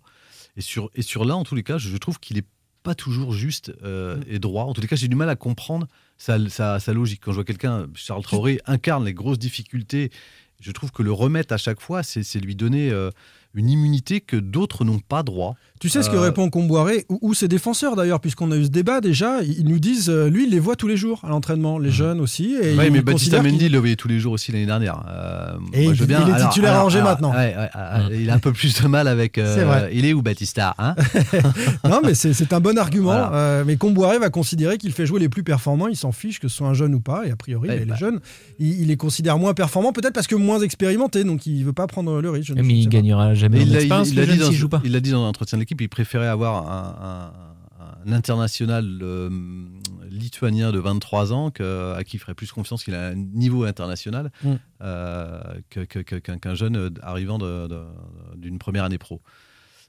Et sur, et sur là, en tous les cas, je, je trouve qu'il est pas toujours juste euh, et droit. En tous les cas, j'ai du mal à comprendre sa, logique. Quand je vois quelqu'un, Charles Traoré, incarne les grosses difficultés, je trouve que le remettre à chaque fois, c'est c'est lui donner euh, une immunité que d'autres n'ont pas droit. Tu sais ce que Euh, répond Comboiré ou, ou ses défenseurs d'ailleurs, puisqu'on a eu ce débat déjà. Ils nous disent, euh, lui, il les voit tous les jours à l'entraînement, les jeunes aussi. Et Oui, mais qu'il- Mendy, il le voyait tous les jours aussi l'année dernière. Euh, Et moi, il- je veux bien- il est alors- titulaire à alors- Angers alors, maintenant. ouais, ouais, ouais, il a un peu plus de mal avec. euh, *laughs* C'est vrai. Il est où Baptista hein *laughs* non, mais c'est c'est un bon argument. Voilà. Euh, mais Comboiré va considérer qu'il fait jouer les plus performants. Il s'en fiche que ce soit un jeune ou pas. Et a priori, Ouais, mais bah. les jeunes, il, il les considère moins performants, peut-être parce que moins expérimentés. Donc il veut pas prendre le risque. ne- Mais ne il gagnera jamais il il dit joue pas. Il l'a dit dans l'entretien de l'équipe, il préférait avoir un, un- un international euh, lituanien de 23 ans que- à qui il ferait plus confiance qu'il a un niveau international Mm. euh, qu'un jeune euh, arrivant d'une première année pro.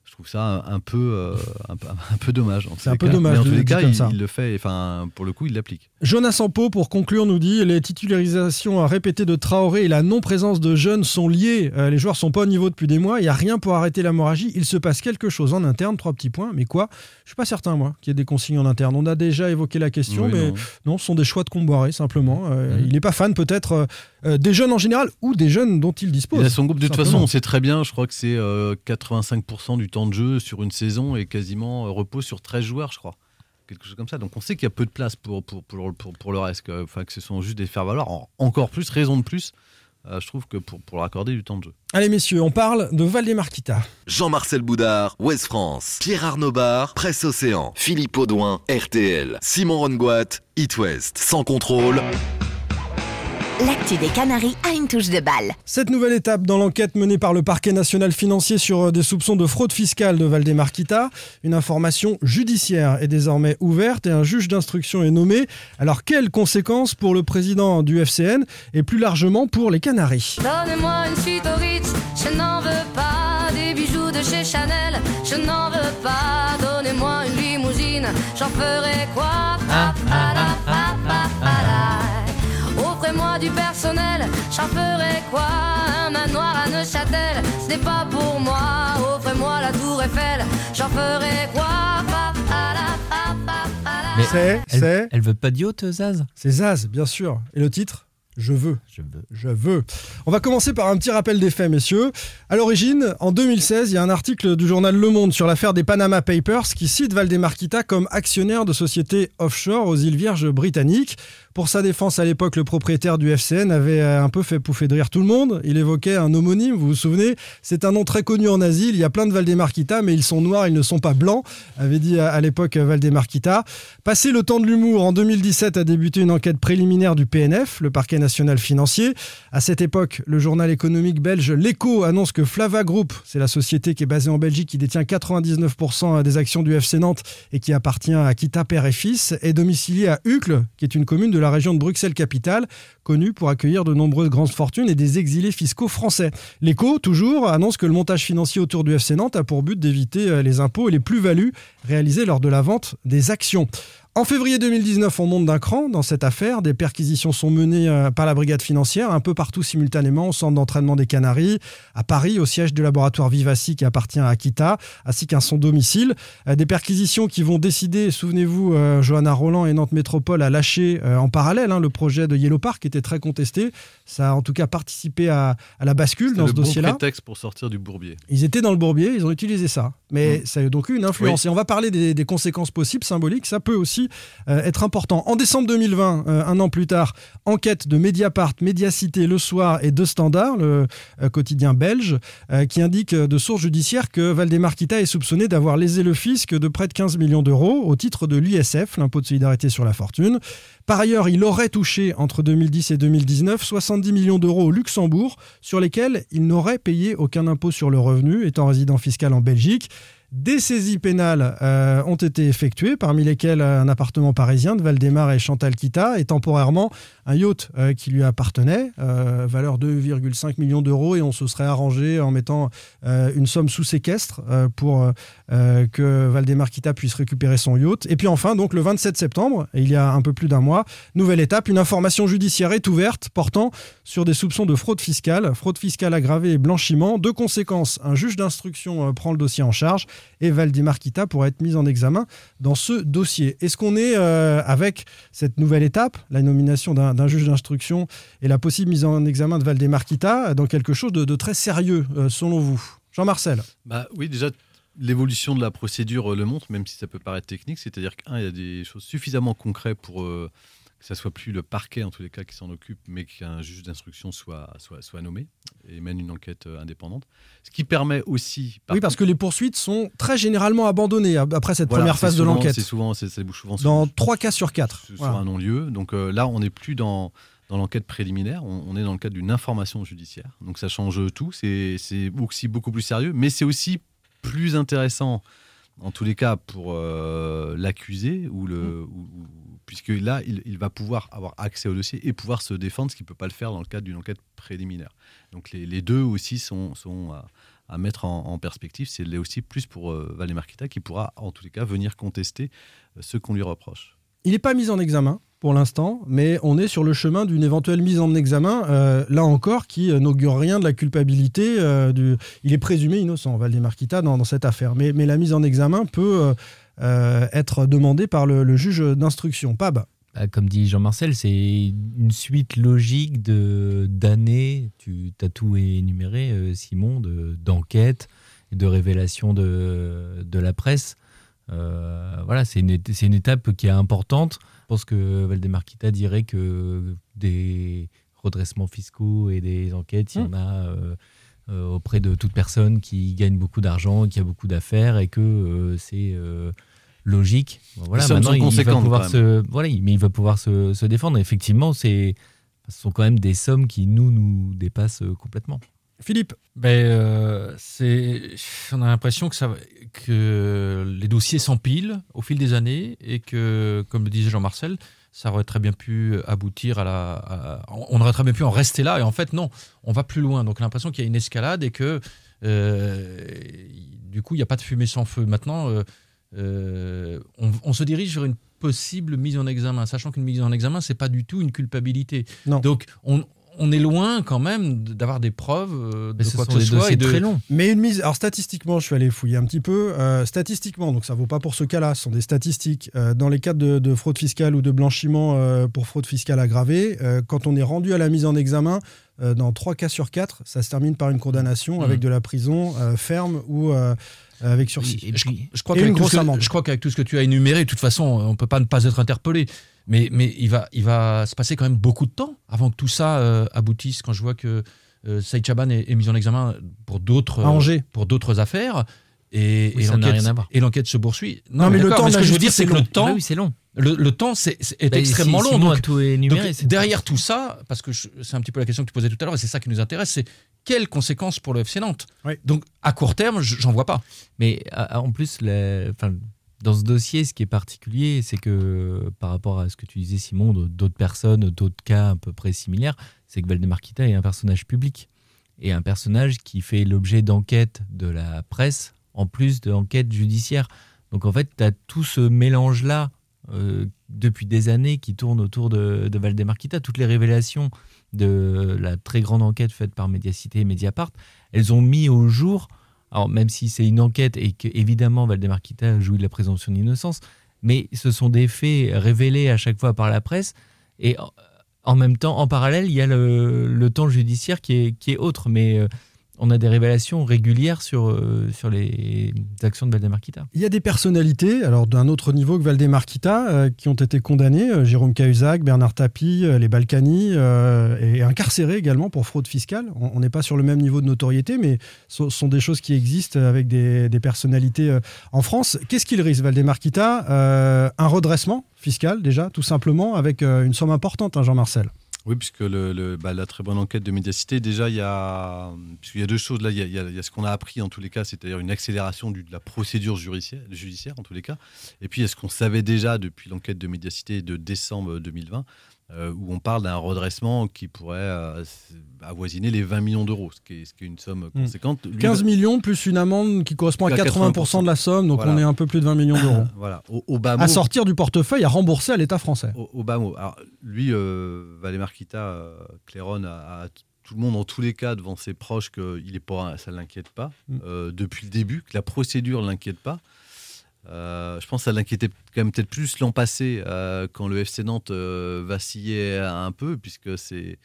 Je trouve ça un, peu, euh, un, peu- un peu dommage. C'est un peu cas. dommage Mais en tous le les cas, il, le fait. Enfin, pour le coup, il l'applique. Jonas Sampo, pour conclure, nous dit les titularisations à répéter de Traoré et la non-présence de jeunes sont liées. Euh, les joueurs sont pas au niveau depuis des mois. Il n'y a rien pour arrêter l'hémorragie. Il se passe quelque chose en interne. Trois petits points. Mais quoi? Je suis pas certain, moi, qu'il y ait des consignes en interne. On a déjà évoqué la question, Oui, mais non. non. ce sont des choix de Comboiré, simplement. Euh. Il n'est pas fan, peut-être, euh, euh, des jeunes en général ou des jeunes dont il dispose. Il a son groupe. De toute façon, on sait très bien, je crois que c'est euh, 85% du temps de jeu sur une saison et quasiment euh, repose sur 13 joueurs, je crois. Quelque chose comme ça. Donc on sait qu'il y a peu de place pour, pour, pour, pour, pour le reste. que- Enfin, que ce sont juste des faire-valoir. En- Encore plus, raison de plus, euh, je trouve que pour, pour leur accorder du temps de jeu. Allez, messieurs, on parle de Valdemarquita. Jean-Marcel Boudard, Ouest France. Pierre Arnaud Bar, Presse Océan. Philippe Audouin, RTL. Simon Rongoat, It West. Sans contrôle. L'actu des Canaries a une touche de balle. Cette nouvelle étape dans l'enquête menée par le parquet national financier sur euh, des soupçons de fraude fiscale de Valdemarquita, une information judiciaire est désormais ouverte et un juge d'instruction est nommé. Alors quelles conséquences pour le président du FCN et plus largement pour les Canaries? Donnez-moi une suite au Ritz, je n'en veux pas. Des bijoux de chez Chanel, je n'en veux pas. Donnez-moi une limousine, j'en ferai quoi? Pa, la. Offrez-moi du personnel, j'en ferai quoi? Un manoir à Neuchâtel, ce n'est pas pour moi. Offrez-moi la tour Eiffel, j'en ferai quoi? Pa, pa, la, pa, pa, pa, la. Mais C'est, elle, c'est, elle veut pas de yacht, Zaz? C'est Zaz, bien sûr. Et le titre? Je veux. Je veux. Je veux. On va commencer par un petit rappel des faits, messieurs. À l'origine, en 2016, il y a un article du journal Le Monde sur l'affaire des Panama Papers qui cite Valdemarquita comme actionnaire de sociétés offshore aux îles Vierges britanniques. Pour sa défense à l'époque, le propriétaire du FCN avait euh, un peu fait pouffer de rire tout le monde. Il évoquait un homonyme, vous vous souvenez? C'est un nom très connu en Asie. Il y a plein de Valdemarquita, mais ils sont noirs, ils ne sont pas blancs, avait dit à à l'époque Valdemarquita. Passé le temps de l'humour, en 2017 a débuté une enquête préliminaire du PNF, le parquet national financier. À cette époque, le journal économique belge L'Echo annonce que Flava Group, c'est la société qui est basée en Belgique, qui détient 99% des actions du FC Nantes et qui appartient à Kita Père et Fils, est domicilié à Uccle, qui est une commune de la région de Bruxelles-Capitale, connue pour accueillir de nombreuses grandes fortunes et des exilés fiscaux français. L'Echo, toujours, annonce que le montage financier autour du FC Nantes a pour but d'éviter euh, les impôts et les plus-values réalisées lors de la vente des actions. En février 2019, on monte d'un cran dans cette affaire. Des perquisitions sont menées euh, par la brigade financière un peu partout simultanément au centre d'entraînement des Canaries, à Paris, au siège du laboratoire Vivaci qui appartient à Akita, ainsi qu'à son domicile. Euh, Des perquisitions qui vont décider, souvenez-vous, euh, Johanna Roland et Nantes Métropole a lâché euh, en parallèle hein, le projet de Yellow Park qui était très contesté. Ça a en tout cas participé à, à la bascule dans ce bon dossier-là. prétexte pour sortir du bourbier. Ils étaient dans le bourbier, ils ont utilisé ça. Mais ça a donc eu une influence. Oui. Et on va parler des, des conséquences possibles, symboliques. Ça peut aussi euh, être important. En décembre 2020, euh, un an plus tard, enquête de Mediapart, Mediacité, Le Soir et De Standard, le euh, quotidien belge, qui indique de sources judiciaires que Valdemarquita est soupçonné d'avoir lésé le fisc de près de 15 millions d'euros au titre de l'ISF, l'impôt de solidarité sur la fortune. Par ailleurs, il aurait touché entre 2010 et 2019 70 millions d'euros au Luxembourg, sur lesquels il n'aurait payé aucun impôt sur le revenu, étant résident fiscal en Belgique. Des saisies pénales euh, ont été effectuées, parmi lesquelles un appartement parisien de Valdemar et Chantal Kita, et temporairement un yacht euh, qui lui appartenait, euh, valeur 2,5 millions d'euros, et on se serait arrangé en mettant une somme sous séquestre pour que Valdemar Kita puisse récupérer son yacht. Et puis enfin, donc le 27 septembre, il y a un peu plus d'un mois, nouvelle étape, une information judiciaire est ouverte portant sur des soupçons de fraude fiscale, fraude fiscale aggravée et blanchiment. Deux conséquences, un juge d'instruction prend le dossier en charge et Valdemar Kita pourra être mis en examen dans ce dossier. Est-ce qu'on est, euh, avec cette nouvelle étape, la nomination d'un juge d'instruction et la possible mise en examen de Valdemar Kita, dans quelque chose de, de très sérieux, euh, selon vous? Jean-Marcel. Bah oui, déjà, l'évolution de la procédure euh, le montre, même si ça peut paraître technique. C'est-à-dire qu'un, il y a des choses suffisamment concrètes pour euh, que ça soit plus le parquet, en tous les cas, qui s'en occupe, mais qu'un juge d'instruction soit, soit, soit nommé et mène une enquête euh, indépendante. Ce qui permet aussi. Oui, parce que les poursuites sont très généralement abandonnées ab- après cette Voilà, première phase de l'enquête. C'est souvent, c'est- souvent Dans trois cas sur quatre. sur Voilà. un non-lieu. Donc euh, là, on n'est plus dans, dans l'enquête préliminaire, on, est dans le cadre d'une information judiciaire. Donc ça change tout, c'est aussi beaucoup plus sérieux, mais c'est aussi plus intéressant, en tous les cas, pour euh, l'accusé, ou le, ou- puisque là, il, va pouvoir avoir accès au dossier et pouvoir se défendre, ce qu'il ne peut pas le faire dans le cadre d'une enquête préliminaire. Donc les, deux aussi sont, à, mettre en, perspective. C'est aussi plus pour euh, Valdemar Kita qui pourra, en tous les cas, venir contester euh, ce qu'on lui reproche. Il n'est pas mis en examen pour l'instant, mais on est sur le chemin d'une éventuelle mise en examen, euh, là encore, qui euh, n'augure rien de la culpabilité. du... Il est présumé innocent, Valdemar Kita, dans, cette affaire. Mais, la mise en examen peut être demandée par le, le juge d'instruction. Pab, Bah, comme dit Jean-Marcel, c'est une suite logique de d'années, tu as tout énuméré, euh, Simon, de- d'enquêtes, de révélations de, de la presse. Euh, voilà, c'est une, une étape qui est importante. Je pense que Valdemar Kita dirait que des redressements fiscaux et des enquêtes, il y en a euh, euh, auprès de toute personne qui gagne beaucoup d'argent, qui a beaucoup d'affaires et que euh, c'est euh, logique. Voilà, maintenant, sont il va pouvoir se, voilà, il- mais il va pouvoir se, se défendre. Effectivement, c'est, ce sont quand même des sommes qui nous nous dépassent euh, complètement. Philippe Ben, euh, c'est, on a l'impression que, ça, va- que les dossiers s'empilent au fil des années et que, comme le disait Jean-Marcel, ça aurait très bien pu aboutir à la. à- on aurait très bien pu en rester là. Et en fait, non, on va plus loin. Donc, l'impression qu'il y a une escalade et que, euh, du coup, il n'y a pas de fumée sans feu. Maintenant, euh, euh, on, on se dirige vers une possible mise en examen, sachant qu'une mise en examen, c'est pas du tout une culpabilité. Non. Donc, on, on est loin quand même d'avoir des preuves euh, de Mais ce quoi sont que ce soit. dossiers et de- très. Mais une mise. Alors, statistiquement, je suis allé fouiller un petit peu. euh, statistiquement, donc ça vaut pas pour ce cas-là, ce sont des statistiques. Euh, dans les cas de, de fraude fiscale ou de blanchiment euh, pour fraude fiscale aggravée, euh, quand on est rendu à la mise en examen, euh, dans 3 cas sur 4, ça se termine par une condamnation avec de la prison euh, ferme ou euh, avec sursis. Et puis- Je crois Et qu'avec une tout, grosse ce que- amende. je crois qu'avec tout ce que tu as énuméré, de toute façon, on ne peut pas ne pas être interpellé. Mais, mais il, va, il va se passer quand même beaucoup de temps avant que tout ça euh, aboutisse. Quand je vois que euh, Saïd Chaban est, est mis en examen pour d'autres pour d'autres affaires. Et, Oui, et ça n'a l'enquête- rien à voir. et l'enquête se poursuit. Non, mais le temps ce que je veux dire, c'est est que le long. temps, Ah oui, c'est long. le, le temps, c'est c'est- est Bah, extrêmement si- long. Donc, tout énuméré, donc, derrière tout ça, parce que je- c'est un petit peu la question que tu posais tout à l'heure, et c'est ça qui nous intéresse, c'est quelles conséquences pour le FC Nantes? Oui. Donc, à court terme, je- j'en vois pas. Mais en plus, la- dans ce dossier, ce qui est particulier, c'est que par rapport à ce que tu disais, Simon, d'autres personnes, d'autres cas à peu près similaires, c'est que Valdemar Kita est un personnage public et un personnage qui fait l'objet d'enquêtes de la presse en plus d'enquêtes judiciaires. Donc en fait, tu as tout ce mélange-là euh, depuis des années qui tourne autour de, de Valdemar Kita. Toutes les révélations de la très grande enquête faite par Mediacité et Mediapart, elles ont mis au jour alors, même si c'est une enquête et que, évidemment, Valdemar Kita jouit de la présomption d'innocence, mais ce sont des faits révélés à chaque fois par la presse. Et en- même temps, en parallèle, il y a le, le temps judiciaire qui est, qui est autre. Mais euh, on a des révélations régulières sur, euh, sur les actions de Valdemar Kita. Il y a des personnalités, alors d'un autre niveau que Valdemar Kita, euh, qui ont été condamnées, euh, Jérôme Cahuzac, Bernard Tapie, euh, les Balkany, et incarcérés également pour fraude fiscale. On n'est pas sur le même niveau de notoriété, mais ce sont des choses qui existent avec des, personnalités en France. Qu'est-ce qu'il risque, Valdemar Kita Euh, Un redressement fiscal, déjà, tout simplement, avec une somme importante, hein, Jean-Marcel? Oui, puisque le, bah, la très bonne enquête de Médiacité, déjà, il y a, y a deux choses. Là, il y a, ce qu'on a appris en tous les cas, c'est-à-dire une accélération de la procédure judiciaire, judiciaire en tous les cas. Et puis, il y a ce qu'on savait déjà depuis l'enquête de Médiacité de décembre 2020, euh, où on parle d'un redressement qui pourrait euh, avoisiner les 20 millions d'euros, ce qui est, ce qui est une somme conséquente. Lui, 15 millions plus une amende qui correspond à À 80% de la somme, donc Voilà. on est un peu plus de 20 millions d'euros. *laughs* Voilà, au, au bas à mot- sortir du portefeuille, à rembourser à l'État français. Au, au bas mot. Alors, lui, euh, Valémar Kita, euh, Clairon, a, tout le monde, en tous les cas, devant ses proches, que il est pas, ça ne l'inquiète pas, Mm. euh, depuis le début, que la procédure ne l'inquiète pas. Euh, je pense que ça l'inquiétait quand même peut-être plus l'an passé, euh, quand le FC Nantes euh, vacillait un peu, puisque c'est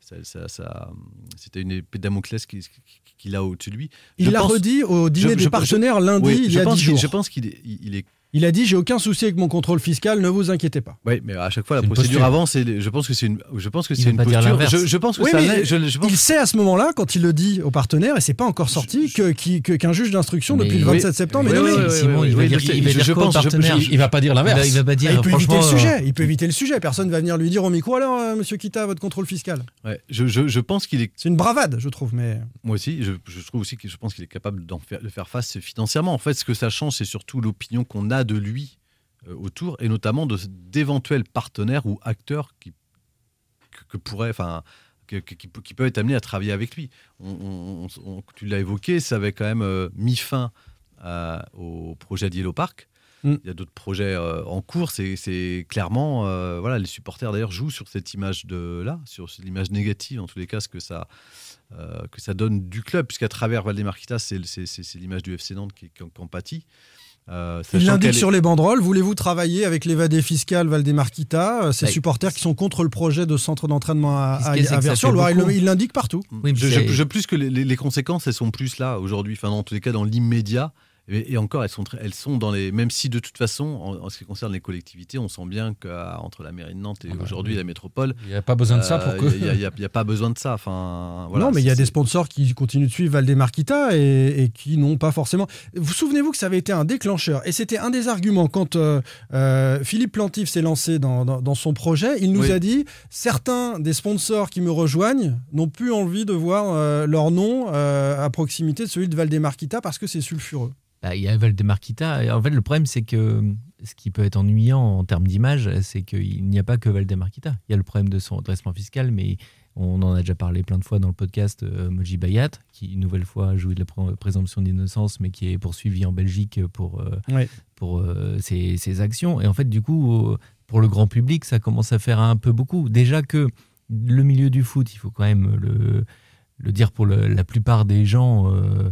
ça- ça- ça- c'était une épée de Damoclès qui- qui- qu'il a au-dessus de lui. Il l'a redit au dîner je- des je- partenaires lundi, oui, il y je a pense 10 qu'il- jours. Je pense qu'il est, il- il est Il a dit J'ai aucun souci avec mon contrôle fiscal, ne vous inquiétez pas. Oui, mais à chaque fois, la C'est procédure posture. avance. Et je pense que c'est une, je pense que c'est une posture. l'inverse. Je, je pense que Oui, ça mais l'est. Je, je pense Il sait à ce moment-là, quand il le dit aux partenaires, et c'est pas encore sorti, que- qu'un juge d'instruction Mais depuis le oui. 27 septembre Simon, oui, il va oui, dire, je- il va je- dire je quoi au pense- je- partenaire je- Il va pas dire l'inverse. il va pas Ah, dire, il peut éviter le euh, sujet. Il peut éviter le sujet. Personne va venir lui dire au micro alors, euh, monsieur Kita, votre contrôle fiscal? Ouais, je, pense qu'il est. C'est une bravade, je trouve. Mais Moi aussi, je, je trouve aussi que je pense qu'il est capable d'en faire, de faire face financièrement. En fait, ce que ça change, c'est surtout l'opinion qu'on a de lui euh, autour, et notamment de d'éventuels partenaires ou acteurs qui que, que pourraient, enfin, qui, qui peuvent être amenés à travailler avec lui. On- on- on- on- tu l'as évoqué, ça avait quand même euh, mis fin au projet de Yellow Park. Mm. Il y a d'autres projets euh, en cours. C'est c'est clairement, euh, voilà, les supporters d'ailleurs jouent sur cette image de là, sur l'image négative en tous les cas, ce que ça que ça donne du club, puisqu'à travers Valdemarquita, c'est l'image du FC Nantes qui, qui en pâtit. Euh, il l'indique est- sur les banderoles. Voulez-vous travailler avec l'évadé fiscal Valdemarquita, euh, ces Bah, supporters qui sont contre le projet de centre d'entraînement à, à, fait Il le- beaucoup. Il l'indique partout. Oui, je, je- je- plus que les, les- les conséquences, elles sont plus là aujourd'hui. Enfin, dans tous les cas, dans l'immédiat. Et, encore, elles sont, très- elles sont dans les. Même si de toute façon, en, en ce qui concerne les collectivités, on sent bien qu'entre la mairie de Nantes et Ah bah, aujourd'hui oui. la métropole, Il n'y a pas besoin de ça pour que. il n'y a, il y a pas besoin de ça. Enfin, voilà, non, mais il y a des sponsors qui continuent de suivre Valdemarquita et, et qui n'ont pas forcément. Vous souvenez-vous que ça avait été un déclencheur et c'était un des arguments quand euh, euh, Philippe Plantif s'est lancé dans, dans- dans son projet. Il nous Oui. a dit certains des sponsors qui me rejoignent n'ont plus envie de voir euh, leur nom euh, à proximité de celui de Valdemarquita parce que c'est sulfureux. Bah, il y a Valdemarquita. Et En fait, le problème, c'est que ce qui peut être ennuyant en termes d'image, c'est qu'il n'y a pas que Valdemarquita. Il y a le problème de son redressement fiscal, mais on en a déjà parlé plein de fois dans le podcast euh, Moji Bayat, qui une nouvelle fois joue de la pr- présomption d'innocence, mais qui est poursuivi en Belgique pour, euh, Ouais. pour euh, ses, ses actions. Et en fait, du coup, euh, pour le grand public, ça commence à faire un peu beaucoup. Déjà que le milieu du foot, il faut quand même le, le dire pour le- la plupart des gens euh, euh,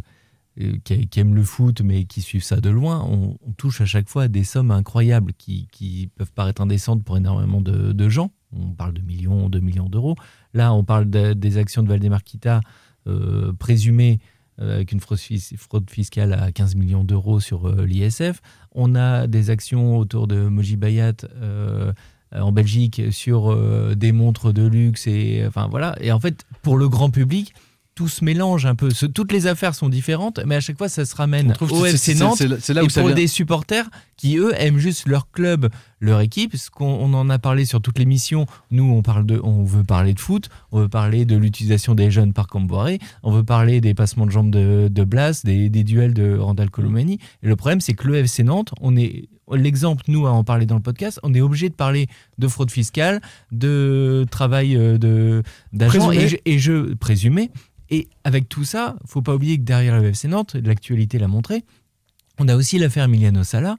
qui, qui aiment le foot mais qui suivent ça de loin, on, touche à chaque fois à des sommes incroyables qui, peuvent paraître indécentes pour énormément de, gens. On parle de millions, de millions d'euros. Là, on parle de- des actions de Valdemarquita euh, présumées euh, avec une fraude, fis- fraude fiscale à 15 millions d'euros sur euh, l'ISF. On a des actions autour de Moji Bayat euh, en Belgique sur euh, des montres de luxe et enfin voilà. Et en fait, pour le grand public, tout se mélange un peu. Ce- toutes les affaires sont différentes, mais à chaque fois, ça se ramène au FC Nantes c'est là- et où ça pour vient. des supporters qui, eux, aiment juste leur club, leur équipe. Ce qu'on on en a parlé sur toutes les missions. Nous, on, parle de, on veut parler de foot, on veut parler de l'utilisation des jeunes par Camboiré, on veut parler des passements de jambes de, de Blas, des, des duels de Randall Colomani. Et le problème, c'est que le FC Nantes, on est l'exemple, nous, à en parler dans le podcast, on est obligé de parler de fraude fiscale, de travail euh, de d'agents et, je- et je présumé. Et avec tout ça, faut pas oublier que derrière le FC Nantes, l'actualité l'a montré, on a aussi l'affaire Emiliano Sala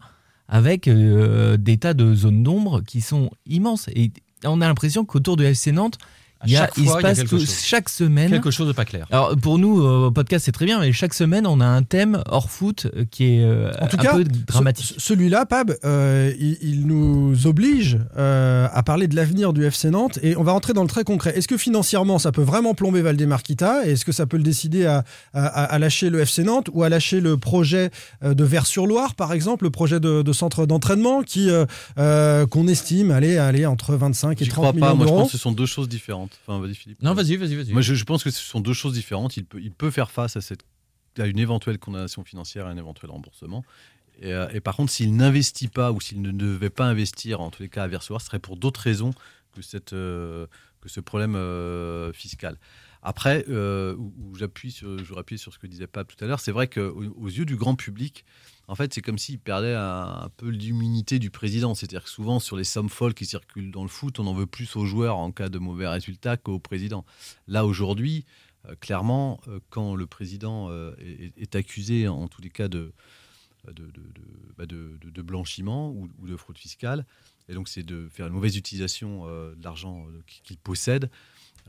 avec euh, des tas de zones d'ombre qui sont immenses. Et on a l'impression qu'autour de FC Nantes, À il, y a, chaque il fois, se il y a passe chose. chaque semaine. Quelque chose de pas clair. Alors pour nous, euh, au podcast, c'est très bien, mais chaque semaine, on a un thème hors foot qui est euh, En tout un cas, peu dramatique. ce- celui-là, Pab, euh, il, il nous oblige euh, à parler de l'avenir du FC Nantes et on va rentrer dans le très concret. Est-ce que financièrement, ça peut vraiment plomber Valdemarquita et Est-ce que ça peut le décider à, à- à lâcher le FC Nantes ou à lâcher le projet de Vers-sur-Loire, par exemple, le projet de, de centre d'entraînement qui qu'on estime aller, aller entre 25 et J'y 30 crois millions pas. Moi, je d'euros pense que ce sont deux choses différentes. Enfin, vas-y, Philippe. Non, vas-y, vas-y, vas-y. Moi, je, je pense que ce sont deux choses différentes. Il peut, il peut faire face à, cette, à une éventuelle condamnation financière et un éventuel remboursement. Et, euh, et par contre, s'il n'investit pas ou s'il ne devait pas investir, en tous les cas à Versoir, ce serait pour d'autres raisons que, cette, euh, que ce problème euh, fiscal. Après, euh, où, où j'appuie sur, je sur ce que disait Pape tout à l'heure, c'est vrai qu'aux aux yeux du grand public, en fait, c'est comme s'il perdait un, peu l'immunité du président. C'est-à-dire que souvent, sur les sommes folles qui circulent dans le foot, on en veut plus aux joueurs en cas de mauvais résultats qu'au président. Là, aujourd'hui, euh, clairement, euh, quand le président euh, est, accusé, en tous les cas, bah, de- de- blanchiment ou, ou de fraude fiscale, et donc c'est de faire une mauvaise utilisation de l'argent qu'il possède.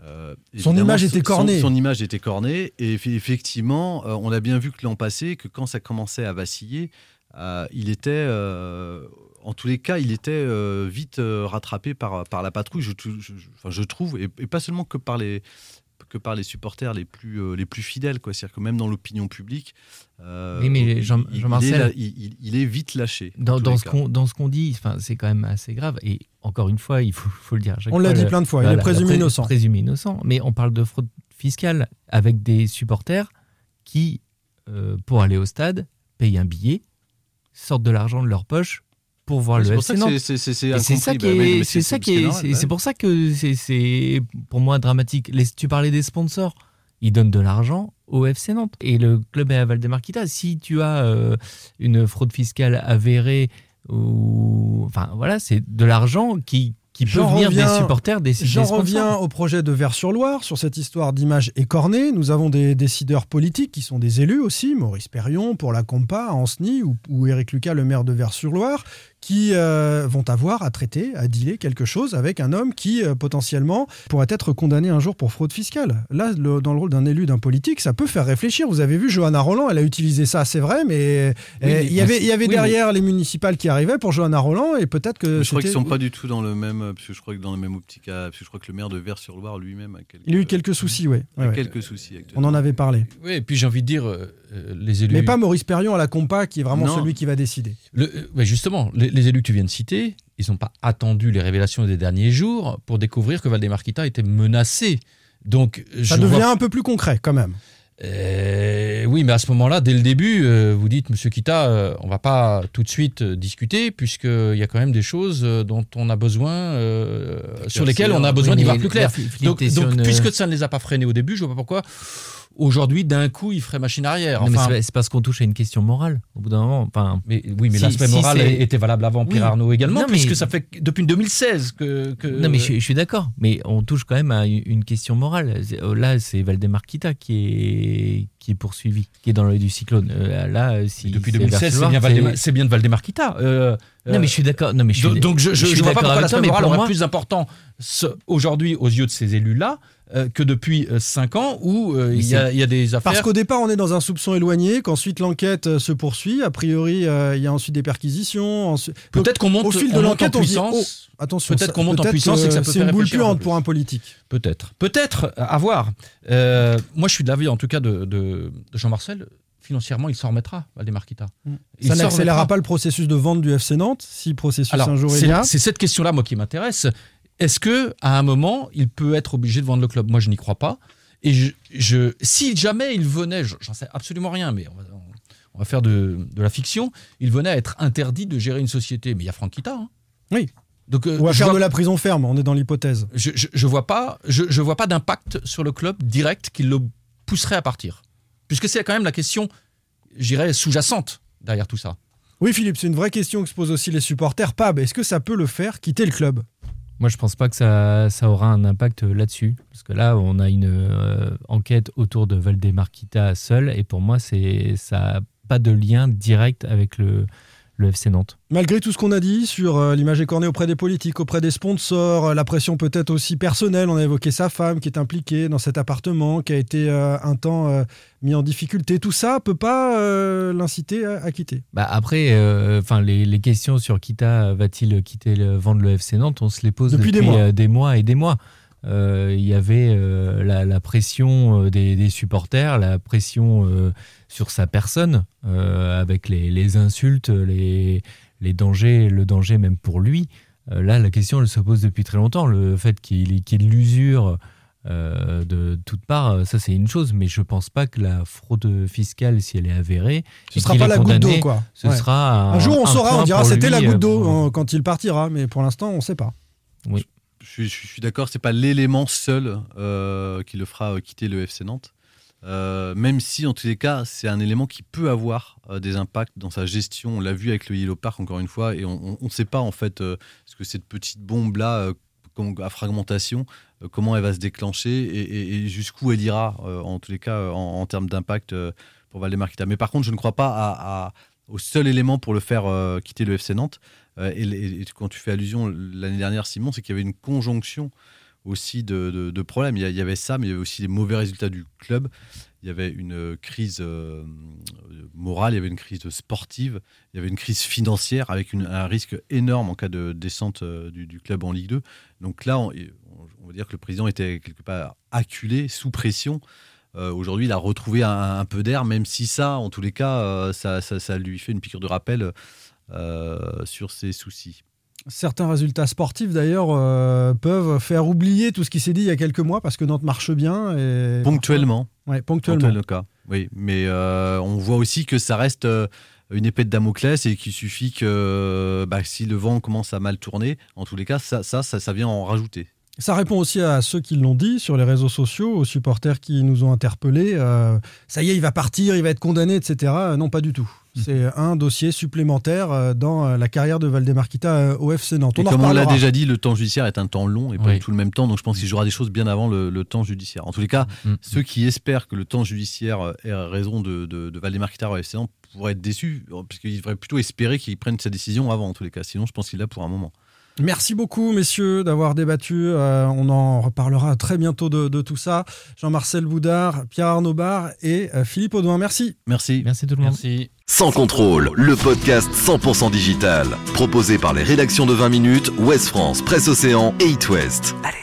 Euh, Son image était cornée. Son, image était cornée. Et effe- effectivement, euh, on a bien vu que l'an passé, que quand ça commençait à vaciller, euh, il était, en tous les cas, il était vite rattrapé par, par la patrouille, je, tou- je- je- enfin, je trouve, et, et pas seulement que par les que par les supporters les plus euh, les plus fidèles quoi c'est-à-dire que même dans l'opinion publique euh, Oui, mais Jean- il- il- Jean-Marcel- il est, là- il, il- il est vite lâché Dans, dans ce qu'on dans ce qu'on dit, enfin, c'est quand même assez grave. Et encore une fois, il faut, faut le dire. On l'a dit le- plein de fois, il est voilà, présumé pré- innocent. Présumé innocent. Mais on parle de fraude fiscale avec des supporters qui, euh, pour aller au stade, payent un billet, sortent de l'argent de leur poche pour voir le FC Nantes. c'est- ça qui Bah est, c'est ça qui est, c'est c'est pour ça que c'est- c'est pour moi dramatique. Les- tu parlais des sponsors, ils donnent de l'argent au FC Nantes et le club est à Valdemarquita. Si tu as euh, une fraude fiscale avérée ou enfin voilà, c'est de l'argent qui qui peut venir des supporters des, J'en reviens au projet de Vers-sur-Loire, sur cette histoire d'image écornée. Nous avons des décideurs politiques qui sont des élus aussi, Maurice Perrion pour la Compa, à Ancenis, ou, ou Éric Lucas, le maire de Vers-sur-Loire, qui euh, vont avoir à traiter, à dealer quelque chose avec un homme qui, euh, potentiellement, pourrait être condamné un jour pour fraude fiscale. Là, le- dans le rôle d'un élu, d'un politique, ça peut faire réfléchir. Vous avez vu, Johanna Roland, elle a utilisé ça, c'est vrai, mais Oui, euh, mais- il y avait, il y avait oui, mais- derrière les municipales qui arrivaient pour Johanna Roland, et peut-être que Mais je crois qu'ils c'était- sont pas du tout dans le même euh, parce que je crois que dans la même optique à- parce que je crois que le maire de Vers-sur-Loire lui-même a quelques, Il a eu quelques soucis, oui. a quelques soucis actuellement. On en avait parlé. Oui, et puis j'ai envie de dire, les élus. Mais pas Maurice Perrion à la compa qui est vraiment Non. celui qui va décider. Le- euh, justement, les, les élus que tu viens de citer, ils n'ont pas attendu les révélations des derniers jours pour découvrir que Valdemarquita était menacé. Donc, Ça je devient vois- un peu plus concret quand même. Euh, oui, mais à ce moment-là, dès le début, euh, vous dites, Monsieur Kita, euh, on va pas tout de suite euh, discuter, puisqu'il y a quand même des choses euh, dont on a besoin, euh, sur lesquelles on a Oui, besoin d'y voir plus clair. Donc, puisque ça ne les a pas freinés au début, je vois pas pourquoi aujourd'hui, d'un coup, il ferait machine arrière. Non, mais Enfin, c'est- parce qu'on touche à une question morale au bout d'un moment. Enfin, mais, oui, mais si- l'aspect si moral était valable avant Pierre Oui. Arnaud également, Non, mais- puisque ça fait depuis 2016 que. que- Non, mais je, suis- je suis d'accord. Mais on touche quand même à une question morale. Euh, Là, c'est Valdemar Kita qui est, qui est poursuivi, qui est dans l'œil du cyclone. Euh, là, euh, si Depuis c'est 2016, c'est bien, Valdemar- bien de Valdemarquita. Euh, Non, mais je suis d'accord. Non, mais je suis- donc, je, je, je je vois pas pourquoi l'aspect moral aurait moi- plus important aujourd'hui aux yeux de ces élus-là euh, que depuis 5 ans où euh, il y, a- c'est- il y a des affaires. Parce qu'au départ, on est dans un soupçon éloigné, qu'ensuite l'enquête euh, se poursuit. A priori, euh, il y a ensuite des perquisitions. ensuite- Peut-être qu'on monte- Au fil de l'enquête, en puissance. oh, attention, Peut-être qu'on monte en puissance et que ça peut c'est faire une boule puante pour un politique. Peut-être. Peut-être, euh, à voir. Euh, moi, je suis de l'avis, en tout cas, de, Jean-Marcel. Financièrement, il s'en remettra, Valdemarquita. Il Ça n'accélérera pas le processus de vente du FC Nantes, si processus Alors, un jour il y a. c'est cette question-là, moi, qui m'intéresse. Est-ce que à un moment, il peut être obligé de vendre le club? Moi, je n'y crois pas. Et je, je- si jamais il venait, je- j'en sais absolument rien, mais on va, on va faire de, de la fiction, il venait à être interdit de gérer une société. Mais il y a Franck Kita. hein. Oui. Donc, euh, Ou à faire vois- de la prison ferme, on est dans l'hypothèse. je, je, je vois pas, je vois pas d'impact sur le club direct qui le pousserait à partir. Puisque c'est quand même la question, j'irais, sous-jacente derrière tout ça. Oui, Philippe, c'est une vraie question que se posent aussi les supporters. Pab, est-ce que ça peut le faire quitter le club? Moi, je pense pas que ça, aura un impact là-dessus. Parce que là, on a une euh, enquête autour de Valdemarquita seul. Et pour moi, ça n'a pas de lien direct avec le, le FC Nantes. Malgré tout ce qu'on a dit sur euh, l'image écornée auprès des politiques, auprès des sponsors, euh, la pression peut-être aussi personnelle, on a évoqué sa femme qui est impliquée dans cet appartement, qui a été euh, un temps euh, mis en difficulté, tout ça peut pas euh, l'inciter à, à quitter. Bah après, enfin les, les questions sur Kita va-t-il quitter le, vendre le FC Nantes, on se les pose Depuis depuis, des mois. des mois et des mois. Euh, Il y avait euh, la, la pression euh, des, des supporters, la pression sur sa personne, avec les, les insultes, les, les dangers, le danger même pour lui. Là, la question, elle se pose depuis très longtemps. Le fait qu'il y ait- qu'il y ait de l'usure euh, de toutes parts, ça c'est une chose, mais je pense pas que la fraude fiscale, si elle est avérée, Ce sera pas la goutte d'eau, quoi. Ce Ouais. sera un, Un jour, on un saura, on dira c'était la goutte d'eau pour- euh, quand il partira, mais pour l'instant, on sait pas. Oui. Je suis, d'accord, c'est pas l'élément seul euh, qui le fera euh, quitter le FC Nantes. Euh, même si, en tous les cas, c'est un élément qui peut avoir des impacts dans sa gestion. On l'a vu avec le Yellow Park, encore une fois, et on ne sait pas, en fait, ce que cette petite bombe-là, à fragmentation, comment elle va se déclencher et, jusqu'où elle ira, en tous les cas, en, termes d'impact pour Valdemar Kita. Mais par contre, je ne crois pas au seul élément pour le faire quitter le FC Nantes. Euh, et, quand tu fais allusion l'année dernière, Simon, c'est qu'il y avait une conjonction aussi de, problèmes. Il y, avait ça, mais il y avait aussi les mauvais résultats du club. Il y avait une crise euh, morale, il y avait une crise sportive, il y avait une crise financière avec un risque énorme en cas de descente euh, du, club en Ligue 2. Donc là, on, va dire que le président était quelque part acculé, sous pression. Aujourd'hui, il a retrouvé un, peu d'air, même si ça, en tous les cas, ça, lui fait une piqûre de rappel sur ses soucis. Certains résultats sportifs d'ailleurs euh, peuvent faire oublier tout ce qui s'est dit il y a quelques mois parce que Nantes marche bien. Et... Ponctuellement. Ouais, ponctuellement. Ponctuel le cas. Oui, mais euh, on voit aussi que ça reste euh, une épée de Damoclès et qu'il suffit que bah, si le vent commence à mal tourner, en tous les cas, ça, ça, ça, ça vient en rajouter. Ça répond aussi à ceux qui l'ont dit sur les réseaux sociaux, aux supporters qui nous ont interpellés. euh, ça y est, il va partir, il va être condamné, etc. Non, pas du tout. Mmh. C'est un dossier supplémentaire euh, dans euh, la carrière de Valdemarquita au FC Nantes. Et comme on l'a déjà dit, le temps judiciaire est un temps long et pas Oui. du tout le même temps, donc je pense qu'il jouera des choses bien avant le, le temps judiciaire. En tous les cas, Mm. ceux qui espèrent que le temps judiciaire ait raison de, de, de au FC Nantes pourraient être déçus, parce qu'ils devraient plutôt espérer qu'il prenne sa décision avant, en tous les cas. Sinon, je pense qu'il l'a pour un moment. Merci beaucoup, messieurs, d'avoir débattu. Euh, on en reparlera très bientôt de, de tout ça. Jean-Marcel Boudard, Pierre Arnaud Bar et euh, Philippe Audouin. Merci. Merci. Merci tout le monde. Merci. Sans contrôle, le podcast 100% digital. Proposé par les rédactions de 20 minutes, Ouest France, Presse Océan et It West. Allez,